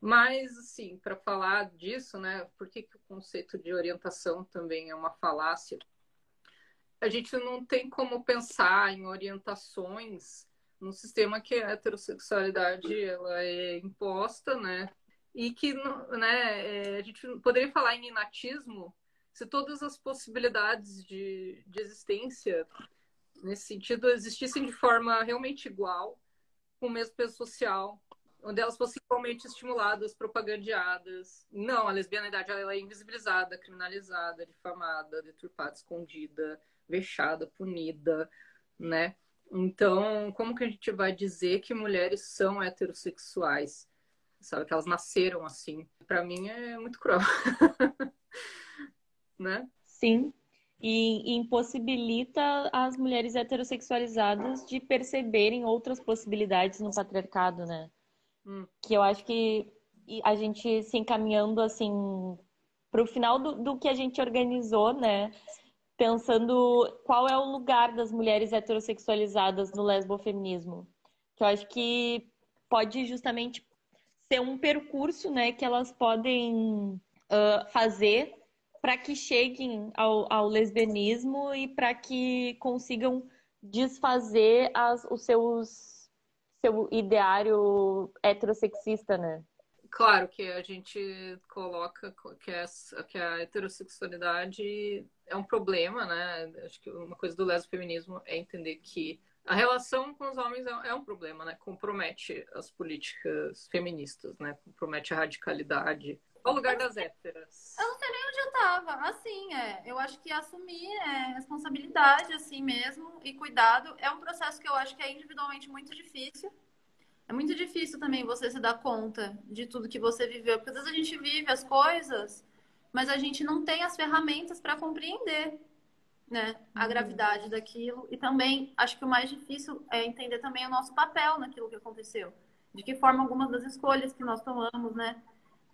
Mas, assim, para falar disso, né, por que, que o conceito de orientação também é uma falácia? A gente não tem como pensar em orientações num sistema que a heterossexualidade ela é imposta, né, e que né, é, a gente poderia falar em inatismo se todas as possibilidades de, de existência nesse sentido existissem de forma realmente igual, com o mesmo peso social, onde elas fossem igualmente estimuladas, propagandeadas. Não, a lesbianidade ela é invisibilizada, criminalizada, difamada, deturpada, escondida, vexada, punida, né? Então, como que a gente vai dizer que mulheres são heterossexuais? sabe? Que elas nasceram assim. Para mim é muito cruel. né? Sim. E impossibilita as mulheres heterossexualizadas de perceberem outras possibilidades no patriarcado, né? Hum. Que eu acho que a gente se encaminhando assim para o final do, do que a gente organizou, né? Pensando qual é o lugar das mulheres heterossexualizadas no lesbofeminismo. Que eu acho que pode justamente ser um percurso né, que elas podem uh, fazer para que cheguem ao, ao lesbianismo e para que consigam desfazer as, os seus seu ideário heterossexista, né? Claro que a gente coloca que, é, que a heterossexualidade é um problema, né? Acho que uma coisa do lesbo-feminismo é entender que a relação com os homens é, é, um problema, né? Compromete as políticas feministas, né? Compromete a radicalidade. Qual o lugar das héteras? Eu não tava. Assim, é. Eu acho que assumir é responsabilidade, assim mesmo, e cuidado é um processo que eu acho que é individualmente muito difícil. É muito difícil também você se dar conta de tudo que você viveu, porque às vezes a gente vive as coisas, mas a gente não tem as ferramentas para compreender né, a uhum. gravidade daquilo. E também acho que o mais difícil é entender também o nosso papel naquilo que aconteceu. De que forma algumas das escolhas que nós tomamos, né,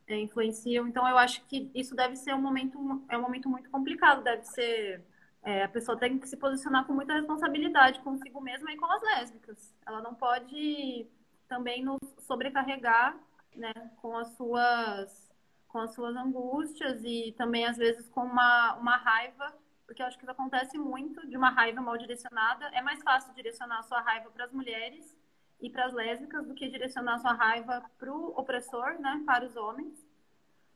é, influenciam. Então eu acho que isso deve ser um momento, é um momento muito complicado, deve ser. É, a pessoa tem que se posicionar com muita responsabilidade consigo mesma e com as lésbicas. Ela não pode também nos sobrecarregar, né, com as suas com as suas angústias e também às vezes com uma, uma raiva porque eu acho que isso acontece muito de uma raiva mal direcionada. É mais fácil direcionar a sua raiva para as mulheres e para as lésbicas do que direcionar sua raiva para o opressor, né, para os homens.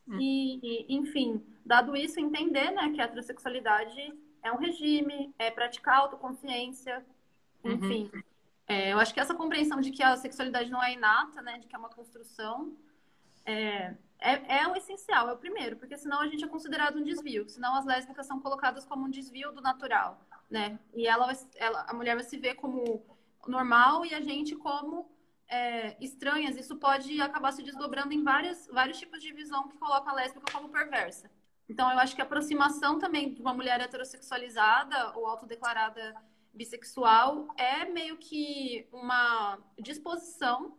Hum. E, enfim, dado isso, entender né, que a heterossexualidade é um regime, é praticar autoconsciência, uhum. enfim. Uhum. É, eu acho que essa compreensão de que a sexualidade não é inata, né, de que é uma construção, é, é, é o essencial, é o primeiro, porque senão a gente é considerado um desvio, senão as lésbicas são colocadas como um desvio do natural, né? E ela, ela a mulher vai se ver como normal e a gente como é, estranhas. Isso pode acabar se desdobrando em várias, vários tipos de visão que coloca a lésbica como perversa. Então, eu acho que a aproximação também de uma mulher heterossexualizada ou autodeclarada bissexual é meio que uma disposição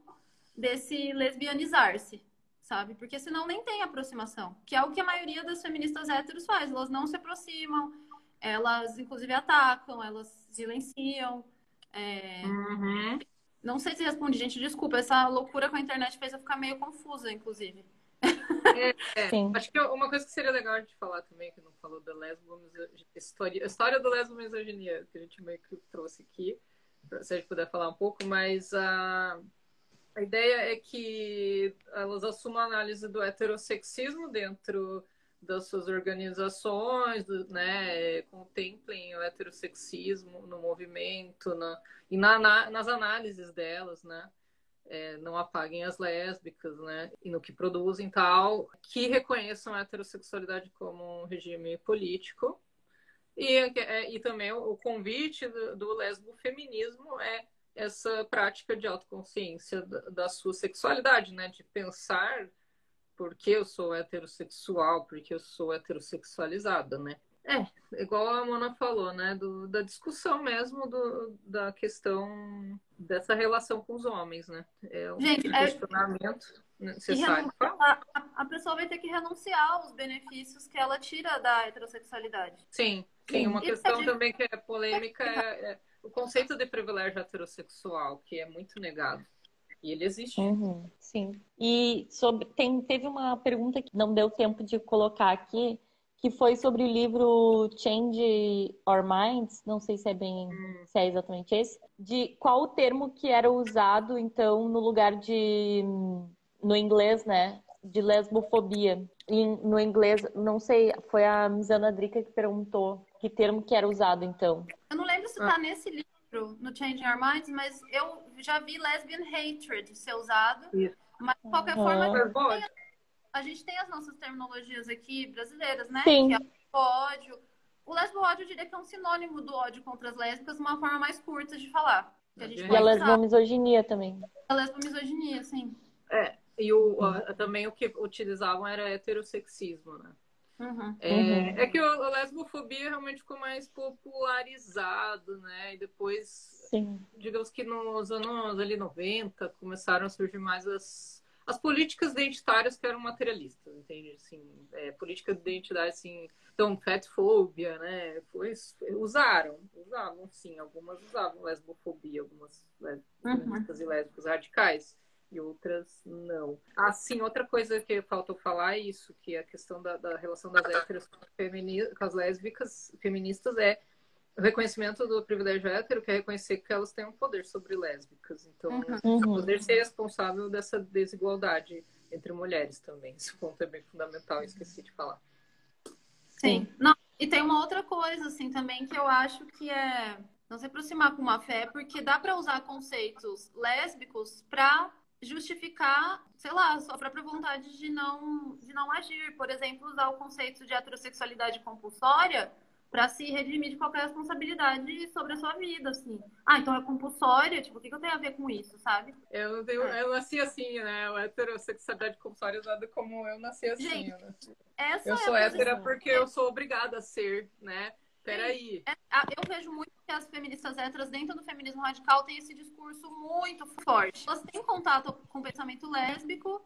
desse lesbianizar-se, sabe? Porque senão nem tem aproximação, que é o que a maioria das feministas héteros faz. Elas não se aproximam, elas inclusive atacam, elas silenciam. É... Uhum. Não sei se respondi, gente, desculpa. Essa loucura com a internet fez eu ficar meio confusa, inclusive. É, é. Acho que uma coisa que seria legal a gente falar também, que não falou da lesbo história, história do lesbo misoginia, que a gente meio que trouxe aqui, se a gente puder falar um pouco, mas a, a ideia é que elas assumam a análise do heterossexismo dentro das suas organizações, né, contemplem o heterossexismo no movimento na, e na, na, nas análises delas, né, é, não apaguem as lésbicas, né, e no que produzem tal, que reconheçam a heterossexualidade como um regime político. E, é, e também o, convite do, do lesbo-feminismo é essa prática de autoconsciência da, da sua sexualidade, né, de pensar porque eu sou heterossexual, porque eu sou heterossexualizada, né? É, igual a Mona falou, né? Do, da discussão mesmo do, da questão dessa relação com os homens, né? É um Gente, é questionamento é... necessário. A, a, pessoa vai ter que renunciar aos benefícios que ela tira da heterossexualidade. Sim, sim. Uma questão também que é polêmica é, é o conceito de privilégio heterossexual, que é muito negado. E ele existe. Uhum, sim. E sobre, tem, teve uma pergunta que não deu tempo de colocar aqui, que foi sobre o livro Change Our Minds, não sei se é bem, hum. se é exatamente esse, de qual o termo que era usado, então, no lugar de, no inglês, né, de lesbofobia. E no inglês, não sei, foi a Misana Drica que perguntou que termo que era usado, então. Eu não lembro se está ah. nesse livro no Changing Our Minds, mas eu já vi lesbian hatred ser usado. Isso. Mas de qualquer forma, a gente, tem, a gente, tem, as nossas terminologias aqui brasileiras, né? Sim. Que é o ódio. O lesbo ódio eu diria que é um sinônimo do ódio contra as lésbicas, uma forma mais curta de falar. Que a gente e a lesbomisoginia também. A lesbomisoginia, sim. É, e o, também o que utilizavam era heterossexismo, né? Uhum. É, uhum. é, que a lesbofobia realmente ficou mais popularizado, né? E depois, Sim. digamos que nos anos ali 90, começaram a surgir mais as, as políticas identitárias que eram materialistas, entende? Assim, é, políticas de identidade, assim, então, fatfobia, né? Foi, usaram, usavam, sim, algumas usavam lesbofobia, algumas lesbas uhum. e lésbicas radicais e outras não. Assim, outra coisa que faltou falar é isso, que a questão da, da relação das héteros com as lésbicas feministas é o reconhecimento do privilégio hétero, que é reconhecer que elas têm um poder sobre lésbicas. Então, uhum. poder ser responsável dessa desigualdade entre mulheres também. Esse ponto é bem fundamental, esqueci de falar. Sim. Não, e tem uma outra coisa, assim, também, que eu acho que é não se aproximar com uma fé, porque dá para usar conceitos lésbicos para justificar, sei lá, a sua própria vontade de não, de não agir. Por exemplo, usar o conceito de heterossexualidade compulsória para se redimir de qualquer responsabilidade sobre a sua vida, assim. Ah, então é compulsória? Tipo, o que, que eu tenho a ver com isso, sabe? Eu, tenho, é. eu nasci assim, né? O heterossexualidade compulsória usada como eu nasci assim. Gente, eu, nasci. eu é sou hétera porque eu sou obrigada a ser, né? Peraí. É, eu vejo muito que as feministas héteras dentro do feminismo radical têm esse discurso muito forte. Elas têm contato com o pensamento lésbico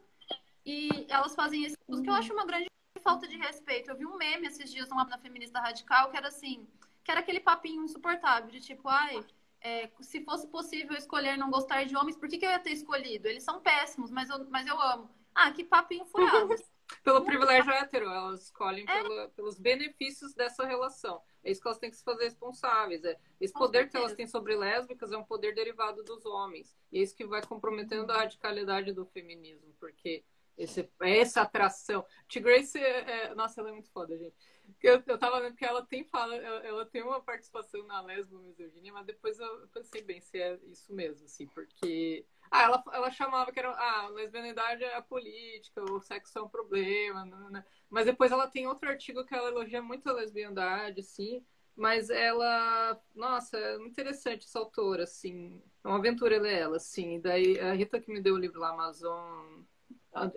e elas fazem esse discurso que eu acho uma grande falta de respeito. Eu vi um meme esses dias numa feminista radical que era assim, que era aquele papinho insuportável, de tipo, ai, é, se fosse possível escolher não gostar de homens, por que, que eu ia ter escolhido? Eles são péssimos, mas eu, mas eu amo. Ah, que papinho furado. Pelo privilégio hétero, elas escolhem é. pelo, pelos benefícios dessa relação. É isso que elas têm que se fazer responsáveis. É, esse poder que elas têm sobre lésbicas é um poder derivado dos homens. E é isso que vai comprometendo a radicalidade do feminismo, porque esse, essa atração. T. Grace, é, é, nossa, ela é muito foda, gente. Eu, eu tava vendo que ela tem fala, ela, ela tem uma participação na lesbo misoginia, mas depois eu pensei bem se é isso mesmo, assim, porque. Ah, ela, ela chamava que era. Ah, lesbianidade é a política, o sexo é um problema, né, né? mas depois ela tem outro artigo que ela elogia muito a lesbianidade, assim, mas ela. Nossa, é interessante essa autora, assim. É uma aventura ela é ela, assim. Daí a Rita que me deu o livro lá, Amazon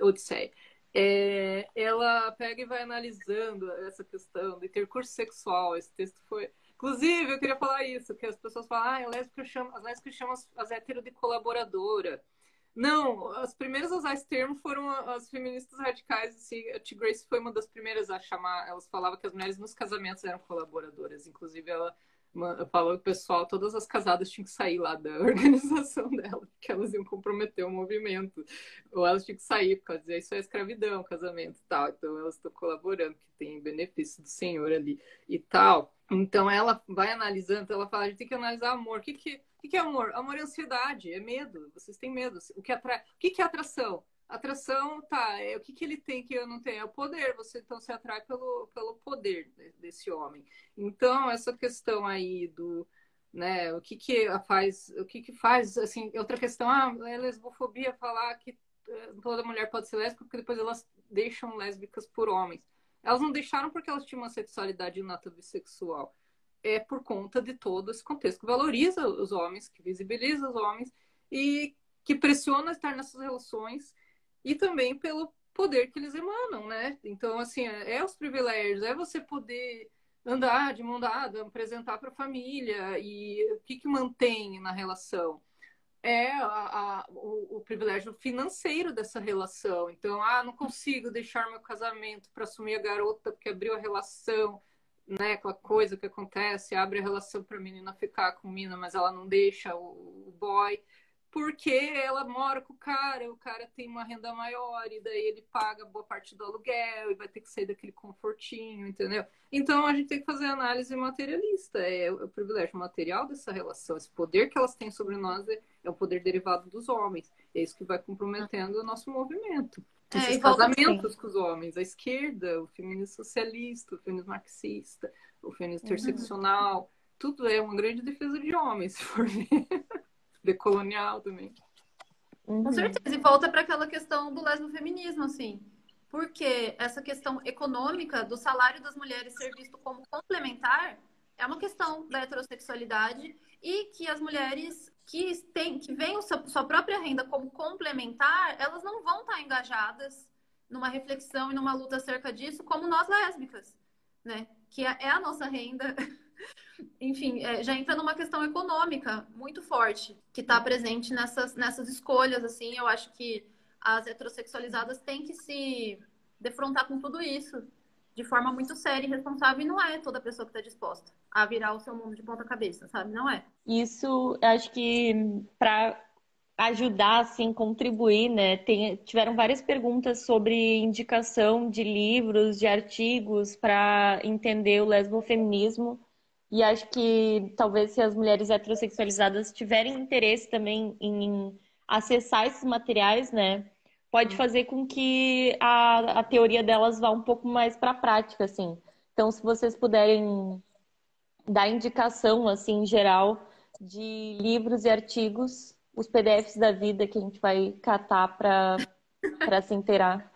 Odisseia é, ela pega e vai analisando essa questão de ter curso sexual. Esse texto foi. Inclusive, eu queria falar isso, que as pessoas falam, ah, lésbica chama, as lésbicas chamam as, as hétero de colaboradora. Não, as primeiras a usar esse termo foram as feministas radicais. Assim, a T. Grace foi uma das primeiras a chamar. Elas falavam que as mulheres nos casamentos eram colaboradoras. Inclusive, ela falou que o pessoal, todas as casadas tinham que sair lá da organização dela, porque elas iam comprometer o movimento. Ou elas tinham que sair, porque dizer isso é escravidão, casamento e tal. Então elas estão colaborando, que tem benefício do Senhor ali e tal. Então ela vai analisando, ela fala, a gente tem que analisar amor. O que, que, que, que é amor? Amor é ansiedade, é medo. Vocês têm medo. O que, atrai... o que, que é atração? Atração, tá, é, o que, que ele tem que eu não tenho? É o poder, você então se atrai pelo, pelo poder desse homem. Então, essa questão aí do, né, o que que faz, o que que faz, assim, outra questão, ah, é lesbofobia falar que eh, toda mulher pode ser lésbica, porque depois elas deixam lésbicas por homens. Elas não deixaram porque elas tinham uma sexualidade inata bissexual. É por conta de todo esse contexto que valoriza os homens, que visibiliza os homens e que pressiona estar nessas relações e também pelo poder que eles emanam, né? Então, assim, é, os privilégios, é você poder andar de mão dada, apresentar para a família e o que, que mantém na relação é a, a, o, o, privilégio financeiro dessa relação. Então, ah, não consigo deixar meu casamento para assumir a garota porque abriu a relação, né? Aquela coisa que acontece, abre a relação para a menina ficar com a menina, mas ela não deixa o, o boy porque ela mora com o cara, o cara tem uma renda maior, e daí ele paga boa parte do aluguel e vai ter que sair daquele confortinho, entendeu? Então a gente tem que fazer análise materialista, é o privilégio material dessa relação, esse poder que elas têm sobre nós é, é o poder derivado dos homens, é isso que vai comprometendo o nosso movimento. É, Esses casamentos assim. com os homens, a esquerda, o feminismo socialista, o feminismo marxista, o feminismo uhum. interseccional, tudo é uma grande defesa de homens, se for ver decolonial também. Uhum. Com certeza. E volta para aquela questão do lesbo-feminismo, assim. Porque essa questão econômica do salário das mulheres ser visto como complementar é uma questão da heterossexualidade e que as mulheres que têm que veem sua própria renda como complementar, elas não vão estar engajadas numa reflexão e numa luta acerca disso, como nós lésbicas, né? Que é, é a nossa renda enfim, é, já entra numa questão econômica muito forte, que está presente nessas, nessas escolhas, assim, eu acho que as heterossexualizadas têm que se defrontar com tudo isso de forma muito séria e responsável, e não é toda pessoa que está disposta a virar o seu mundo de ponta cabeça, sabe? Não é. Isso, acho que para ajudar, assim, contribuir, né? Tem, tiveram várias perguntas sobre indicação de livros, de artigos para entender o lesbofeminismo. E acho que talvez se as mulheres heterossexualizadas tiverem interesse também em acessar esses materiais, né, pode fazer com que a, a teoria delas vá um pouco mais para a prática, assim. Então, se vocês puderem dar indicação, assim, em geral, de livros e artigos, os PDFs da vida que a gente vai catar para se inteirar.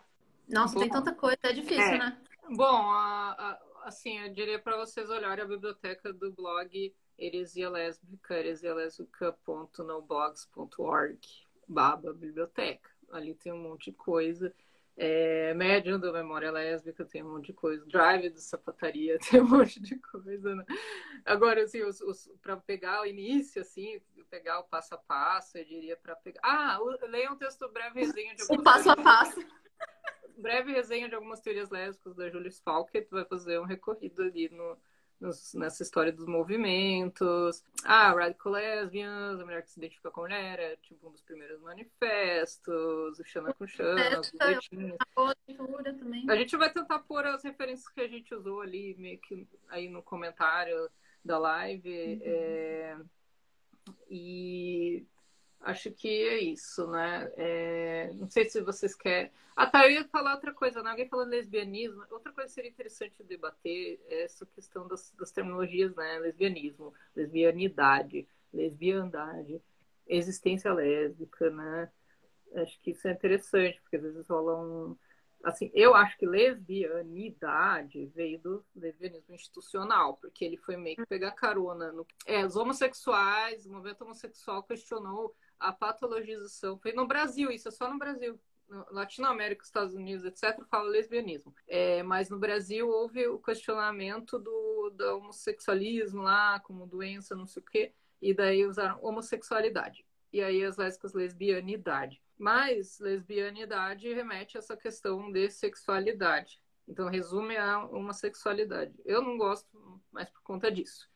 Nossa, tem tanta coisa, é difícil, é. né? Bom, a, a assim, eu diria para vocês olharem a biblioteca do blog Heresia Lésbica, heresialésbica.noblogs.org, baba biblioteca. Ali tem um monte de coisa. É, Médium da Memória Lésbica tem um monte de coisa. Drive do Sapataria tem um monte de coisa. Né? Agora, assim, para pegar o início, assim, pegar o passo a passo, eu diria para pegar. Ah, leia um texto breve resenha de O passo a passo breve resenha de algumas teorias lésbicas da Julia Falk, tu vai fazer um recorrido ali no, nos, nessa história dos movimentos. Ah, Radical Lesbians, a mulher que se identifica com mulher, é tipo um dos primeiros manifestos, o Xana com Xana, os boletins. A gente vai tentar pôr as referências que a gente usou ali, meio que aí no comentário da live. Uhum. É... E Acho que é isso, né? É... Não sei se vocês querem. Ah, tá, eu ia falar outra coisa, né? Alguém falando lesbianismo. Outra coisa que seria interessante debater é essa questão das, das terminologias, né? Lesbianismo, lesbianidade, lesbiandade, existência lésbica, né? Acho que isso é interessante, porque às vezes rola um. Assim, eu acho que lesbianidade veio do lesbianismo institucional, porque ele foi meio que pegar carona no. É, os homossexuais, o movimento homossexual questionou a patologização. Foi no Brasil, isso é só no Brasil. No Latinoamérica, Estados Unidos, etc., fala lesbianismo. É, mas no Brasil houve o questionamento do, do homossexualismo lá, como doença, não sei o quê, e daí usaram homossexualidade. E aí as lésbicas, lesbianidade. Mas lesbianidade remete a essa questão de sexualidade. Então resume a uma sexualidade. Eu não gosto mais por conta disso.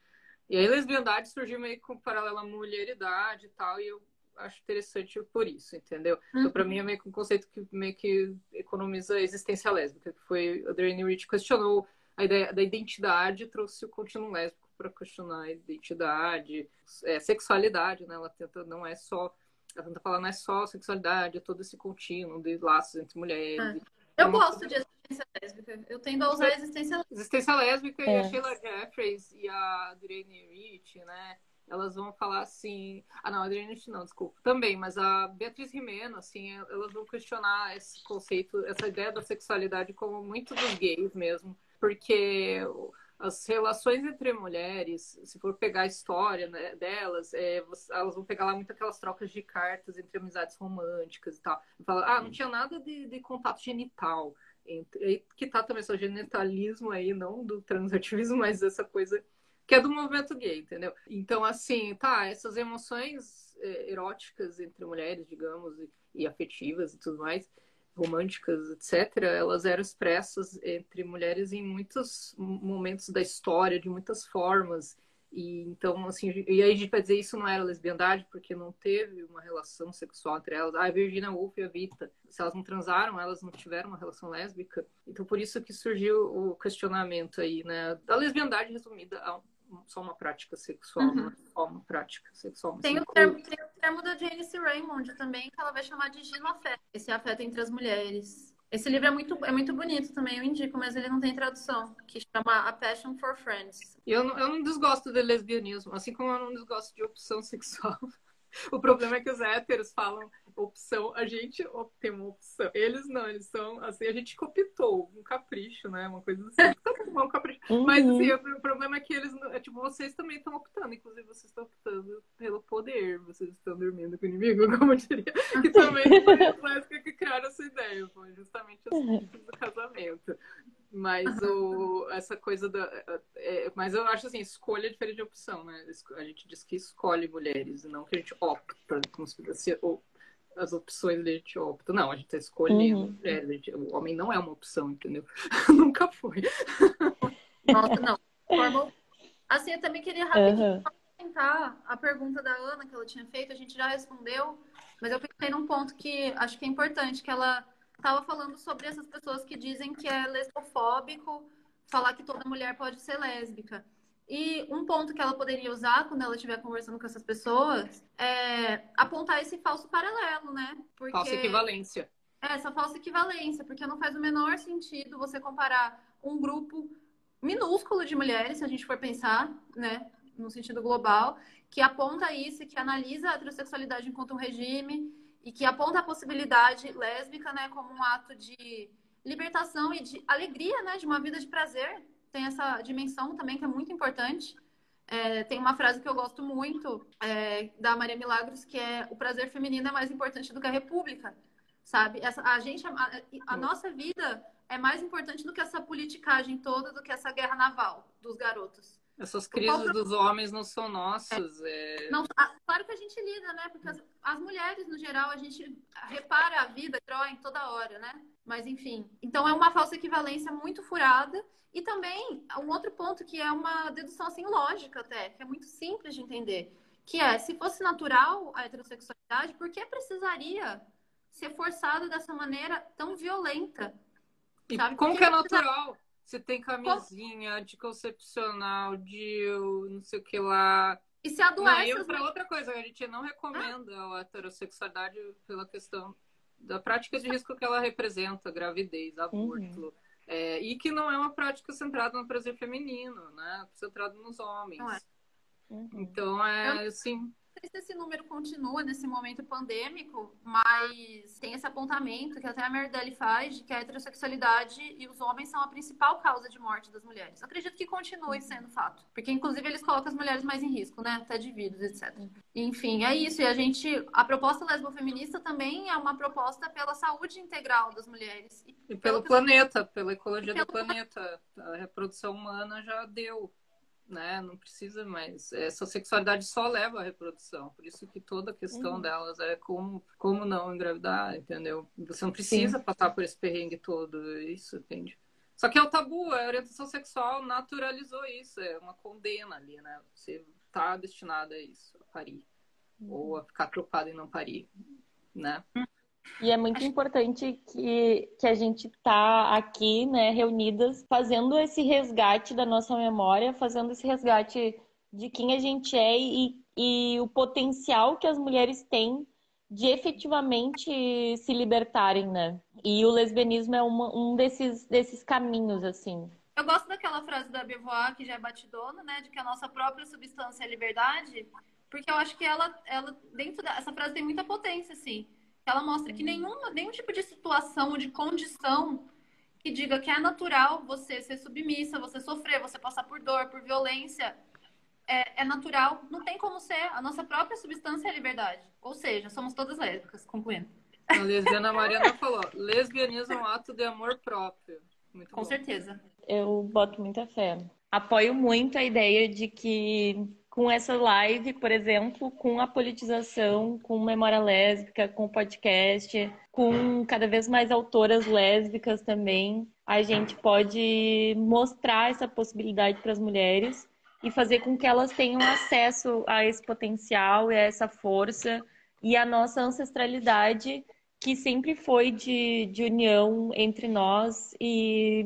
E aí lesbiandade surgiu meio com paralela à mulheridade e tal, e eu acho interessante por isso, entendeu? Uhum. Então, para mim, é meio que um conceito que meio que economiza a existência lésbica, que foi a Draine Rich questionou a ideia da identidade, trouxe o contínuo lésbico para questionar a identidade, é, sexualidade, né? Ela tenta, não é só, ela tenta falar, não é só sexualidade, é todo esse contínuo de laços entre mulheres. Ah. Eu é gosto de existência lésbica. Eu tendo a usar a existência lésbica. Existência lésbica é. e a Sheila Jeffries e a Draine Rich, né? Elas vão falar assim. Ah, não, a Adriana não, desculpa. Também, mas a Beatriz Rimeno, assim, elas vão questionar esse conceito, essa ideia da sexualidade como muito dos gays mesmo. Porque as relações entre mulheres, se for pegar a história né, delas, é, elas vão pegar lá muito aquelas trocas de cartas entre amizades românticas e tal. Fala, ah, não tinha nada de, de contato genital. Entre, que tá também esse genitalismo aí, não do transativismo, mas essa coisa que é do movimento gay, entendeu? Então, assim, tá, essas emoções é, eróticas entre mulheres, digamos, e, e afetivas e tudo mais, românticas, etc., elas eram expressas entre mulheres em muitos momentos da história, de muitas formas. E então, assim, e aí a gente vai dizer isso não era lesbiandade porque não teve uma relação sexual entre elas. Ah, a Virginia Woolf e a Vita, se elas não transaram, elas não tiveram uma relação lésbica. Então, por isso que surgiu o questionamento aí, né, da lesbiandade resumida a só uma prática sexual, uhum. não é só uma prática sexual. Tem o, termo, tem o termo da Janice Raymond também, que ela vai chamar de ginofeto, esse afeto entre as mulheres. Esse livro é muito, é muito bonito também, eu indico, mas ele não tem tradução, que chama A Passion for Friends. Eu não, eu não desgosto de lesbianismo, assim como eu não desgosto de opção sexual. O problema é que os héteros falam opção, a gente tem uma opção. Eles não, eles são assim, a gente copitou um capricho, né? Uma coisa assim. um capricho. Uhum. Mas assim, o problema é que eles, é, tipo, vocês também estão optando, inclusive vocês estão optando pelo poder, vocês estão dormindo com o inimigo, como eu diria. Que também foi a que criaram essa ideia, foi justamente assim do casamento. Mas o, essa coisa da. É, mas eu acho assim, escolha é diferente de opção, né? A gente diz que escolhe mulheres, não que a gente opta, como se fosse as opções a gente opta. Não, a gente está escolhendo uhum. mulheres. Gente, o homem não é uma opção, entendeu? Nunca foi. Nossa, não. Assim, eu também queria rapidinho uhum. comentar a pergunta da Ana que ela tinha feito, a gente já respondeu, mas eu pensei num ponto que acho que é importante, que ela estava falando sobre essas pessoas que dizem que é lesbofóbico falar que toda mulher pode ser lésbica. E um ponto que ela poderia usar quando ela estiver conversando com essas pessoas é apontar esse falso paralelo, né? Porque... Falsa equivalência. É, essa falsa equivalência, porque não faz o menor sentido você comparar um grupo minúsculo de mulheres, se a gente for pensar, né, no sentido global, que aponta isso, que analisa a heterossexualidade enquanto um regime e que aponta a possibilidade lésbica, né, como um ato de libertação e de alegria, né, de uma vida de prazer. Tem essa dimensão também que é muito importante. É, tem uma frase que eu gosto muito é, da Maria Milagros que é o prazer feminino é mais importante do que a república, sabe? Essa, a gente, a, a nossa vida é mais importante do que essa politicagem toda, do que essa guerra naval dos garotos. Essas crises dos homens não são nossas. É... Não, claro que a gente lida, né? Porque as, as, mulheres, no geral, a gente repara a vida, em toda hora, né? Mas, enfim. Então, é uma falsa equivalência muito furada. E também, um outro ponto que é uma dedução, assim, lógica até, que é muito simples de entender. Que é, se fosse natural a heterossexualidade, por que precisaria ser forçada dessa maneira tão violenta? E sabe? como que é natural? Você tem camisinha, anticoncepcional, de não sei o que lá. E se adoece. Não, e outra coisa, a gente não recomenda ah. a heterossexualidade pela questão da prática de risco que ela representa, gravidez, aborto. Uhum. É, e que não é uma prática centrada no prazer feminino, né? Centrada nos homens. É. Uhum. Então, é assim, sei se esse número continua nesse momento pandêmico, mas tem esse apontamento que até a Merdelli faz de que a heterossexualidade e os homens são a principal causa de morte das mulheres. Acredito que continue sendo fato, porque inclusive eles colocam as mulheres mais em risco, né? Até de vírus, etc. Enfim, é isso. E a gente, a proposta lesbofeminista também é uma proposta pela saúde integral das mulheres. E, e pelo, pelo planeta, pela ecologia do planeta. A reprodução humana já deu né? Não precisa mais. Essa sexualidade só leva à reprodução. Por isso que toda a questão uhum. delas é como, como não engravidar, entendeu? Você não precisa Sim. passar por esse perrengue todo, isso, entende? Só que é o tabu, a orientação sexual naturalizou isso, é uma condena ali, né? Você tá destinada a isso, a parir. Uhum. Ou a ficar preocupada em não parir, né? Uhum. E é muito importante que, que a gente tá aqui, né, reunidas, fazendo esse resgate da nossa memória, fazendo esse resgate de quem a gente é e, e o potencial que as mulheres têm de efetivamente se libertarem, né? E o lesbianismo é uma, um desses, desses caminhos, assim. Eu gosto daquela frase da Beauvoir, que já é batidona, né? De que a nossa própria substância é liberdade, porque eu acho que ela, ela dentro dessa frase tem muita potência, assim ela mostra que nenhum, nenhum tipo de situação ou de condição que diga que é natural você ser submissa, você sofrer, você passar por dor, por violência, é, é, natural, não tem como ser. A nossa própria substância é a liberdade. Ou seja, somos todas lésbicas, concluindo. A lesbiana Mariana falou: lesbianismo é um ato de amor próprio. Muito Com bom. certeza. Eu boto muita fé. Apoio muito a ideia de que com essa live, por exemplo, com a politização, com memória lésbica, com podcast, com cada vez mais autoras lésbicas também, a gente pode mostrar essa possibilidade para as mulheres e fazer com que elas tenham acesso a esse potencial e a essa força e a nossa ancestralidade que sempre foi de, de união entre nós e,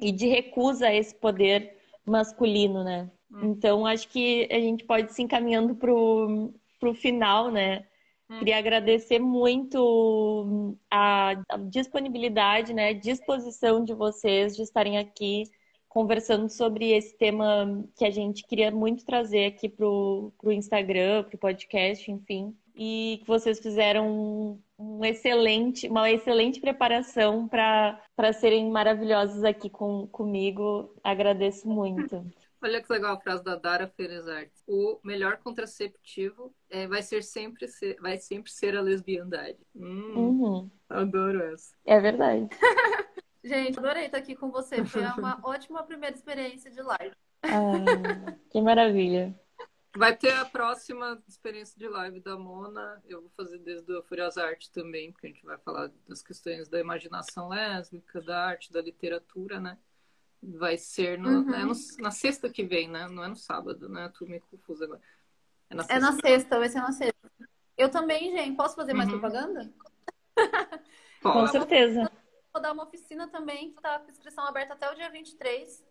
e de recusa a esse poder masculino, né? Hum. Então, acho que a gente pode se encaminhando para o final, né? Hum. Queria agradecer muito a, a disponibilidade, né, disposição de vocês de estarem aqui conversando sobre esse tema que a gente queria muito trazer aqui para o Instagram, para o podcast, enfim. E que vocês fizeram um excelente, uma excelente preparação para serem maravilhosos aqui com, comigo. Agradeço muito. Olha que legal a frase da Dara Ferezart. O melhor contraceptivo é, vai ser sempre ser, vai sempre ser a lesbiandade. Hum, uhum. Adoro essa. É verdade. Gente, adorei estar aqui com você. Foi uma ótima primeira experiência de live. Ah, que maravilha. Vai ter a próxima experiência de live da Mona. Eu vou fazer desde a Furiosa Arte também, porque a gente vai falar das questões da imaginação lésbica, da arte, da literatura, né? Vai ser no, uhum. é no, na sexta que vem, né? Não é no sábado, né? Tô meio confusa agora. É na, é na sexta, vai ser na sexta. Eu também, gente. Posso fazer mais uhum. propaganda? Com certeza. Vou dar uma oficina também, que tá com inscrição aberta até o dia 23.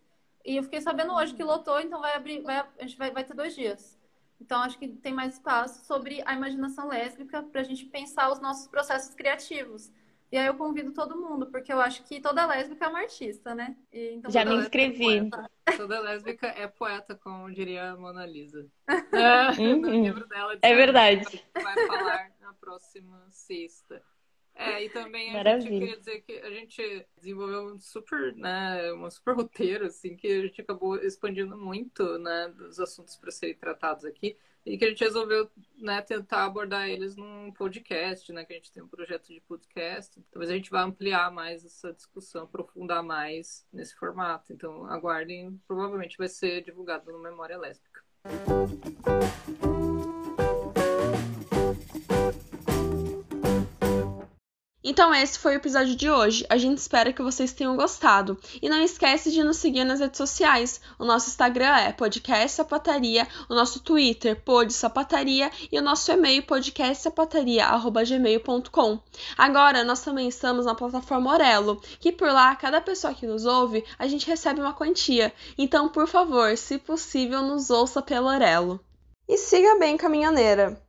E eu fiquei sabendo hoje que lotou, então vai abrir, vai, a gente vai, vai ter dois dias. Então, acho que tem mais espaço sobre a imaginação lésbica para a gente pensar os nossos processos criativos. E aí eu convido todo mundo, porque eu acho que toda lésbica é uma artista, né? E, então, Já me é inscrevi. É toda lésbica é poeta, como diria a Mona Lisa. É, uhum. livro dela é verdade. Vai falar na próxima sexta. É, e também a Maravilha. gente queria dizer que a gente desenvolveu um super, né, um super roteiro, assim, que a gente acabou expandindo muito, né, dos assuntos para serem tratados aqui e que a gente resolveu né, tentar abordar eles num podcast, né? Que a gente tem um projeto de podcast. Talvez a gente vá ampliar mais essa discussão, aprofundar mais nesse formato. Então, aguardem, provavelmente vai ser divulgado no Memória Lésbica. Então esse foi o episódio de hoje. A gente espera que vocês tenham gostado. E não esquece de nos seguir nas redes sociais. O nosso Instagram é podcast sapataria, o nosso Twitter pod e o nosso e-mail podcastsapataria@gmail.com. Agora nós também estamos na plataforma Orelo, que por lá cada pessoa que nos ouve, a gente recebe uma quantia. Então, por favor, se possível, nos ouça pelo Orelo. e siga bem caminhoneira.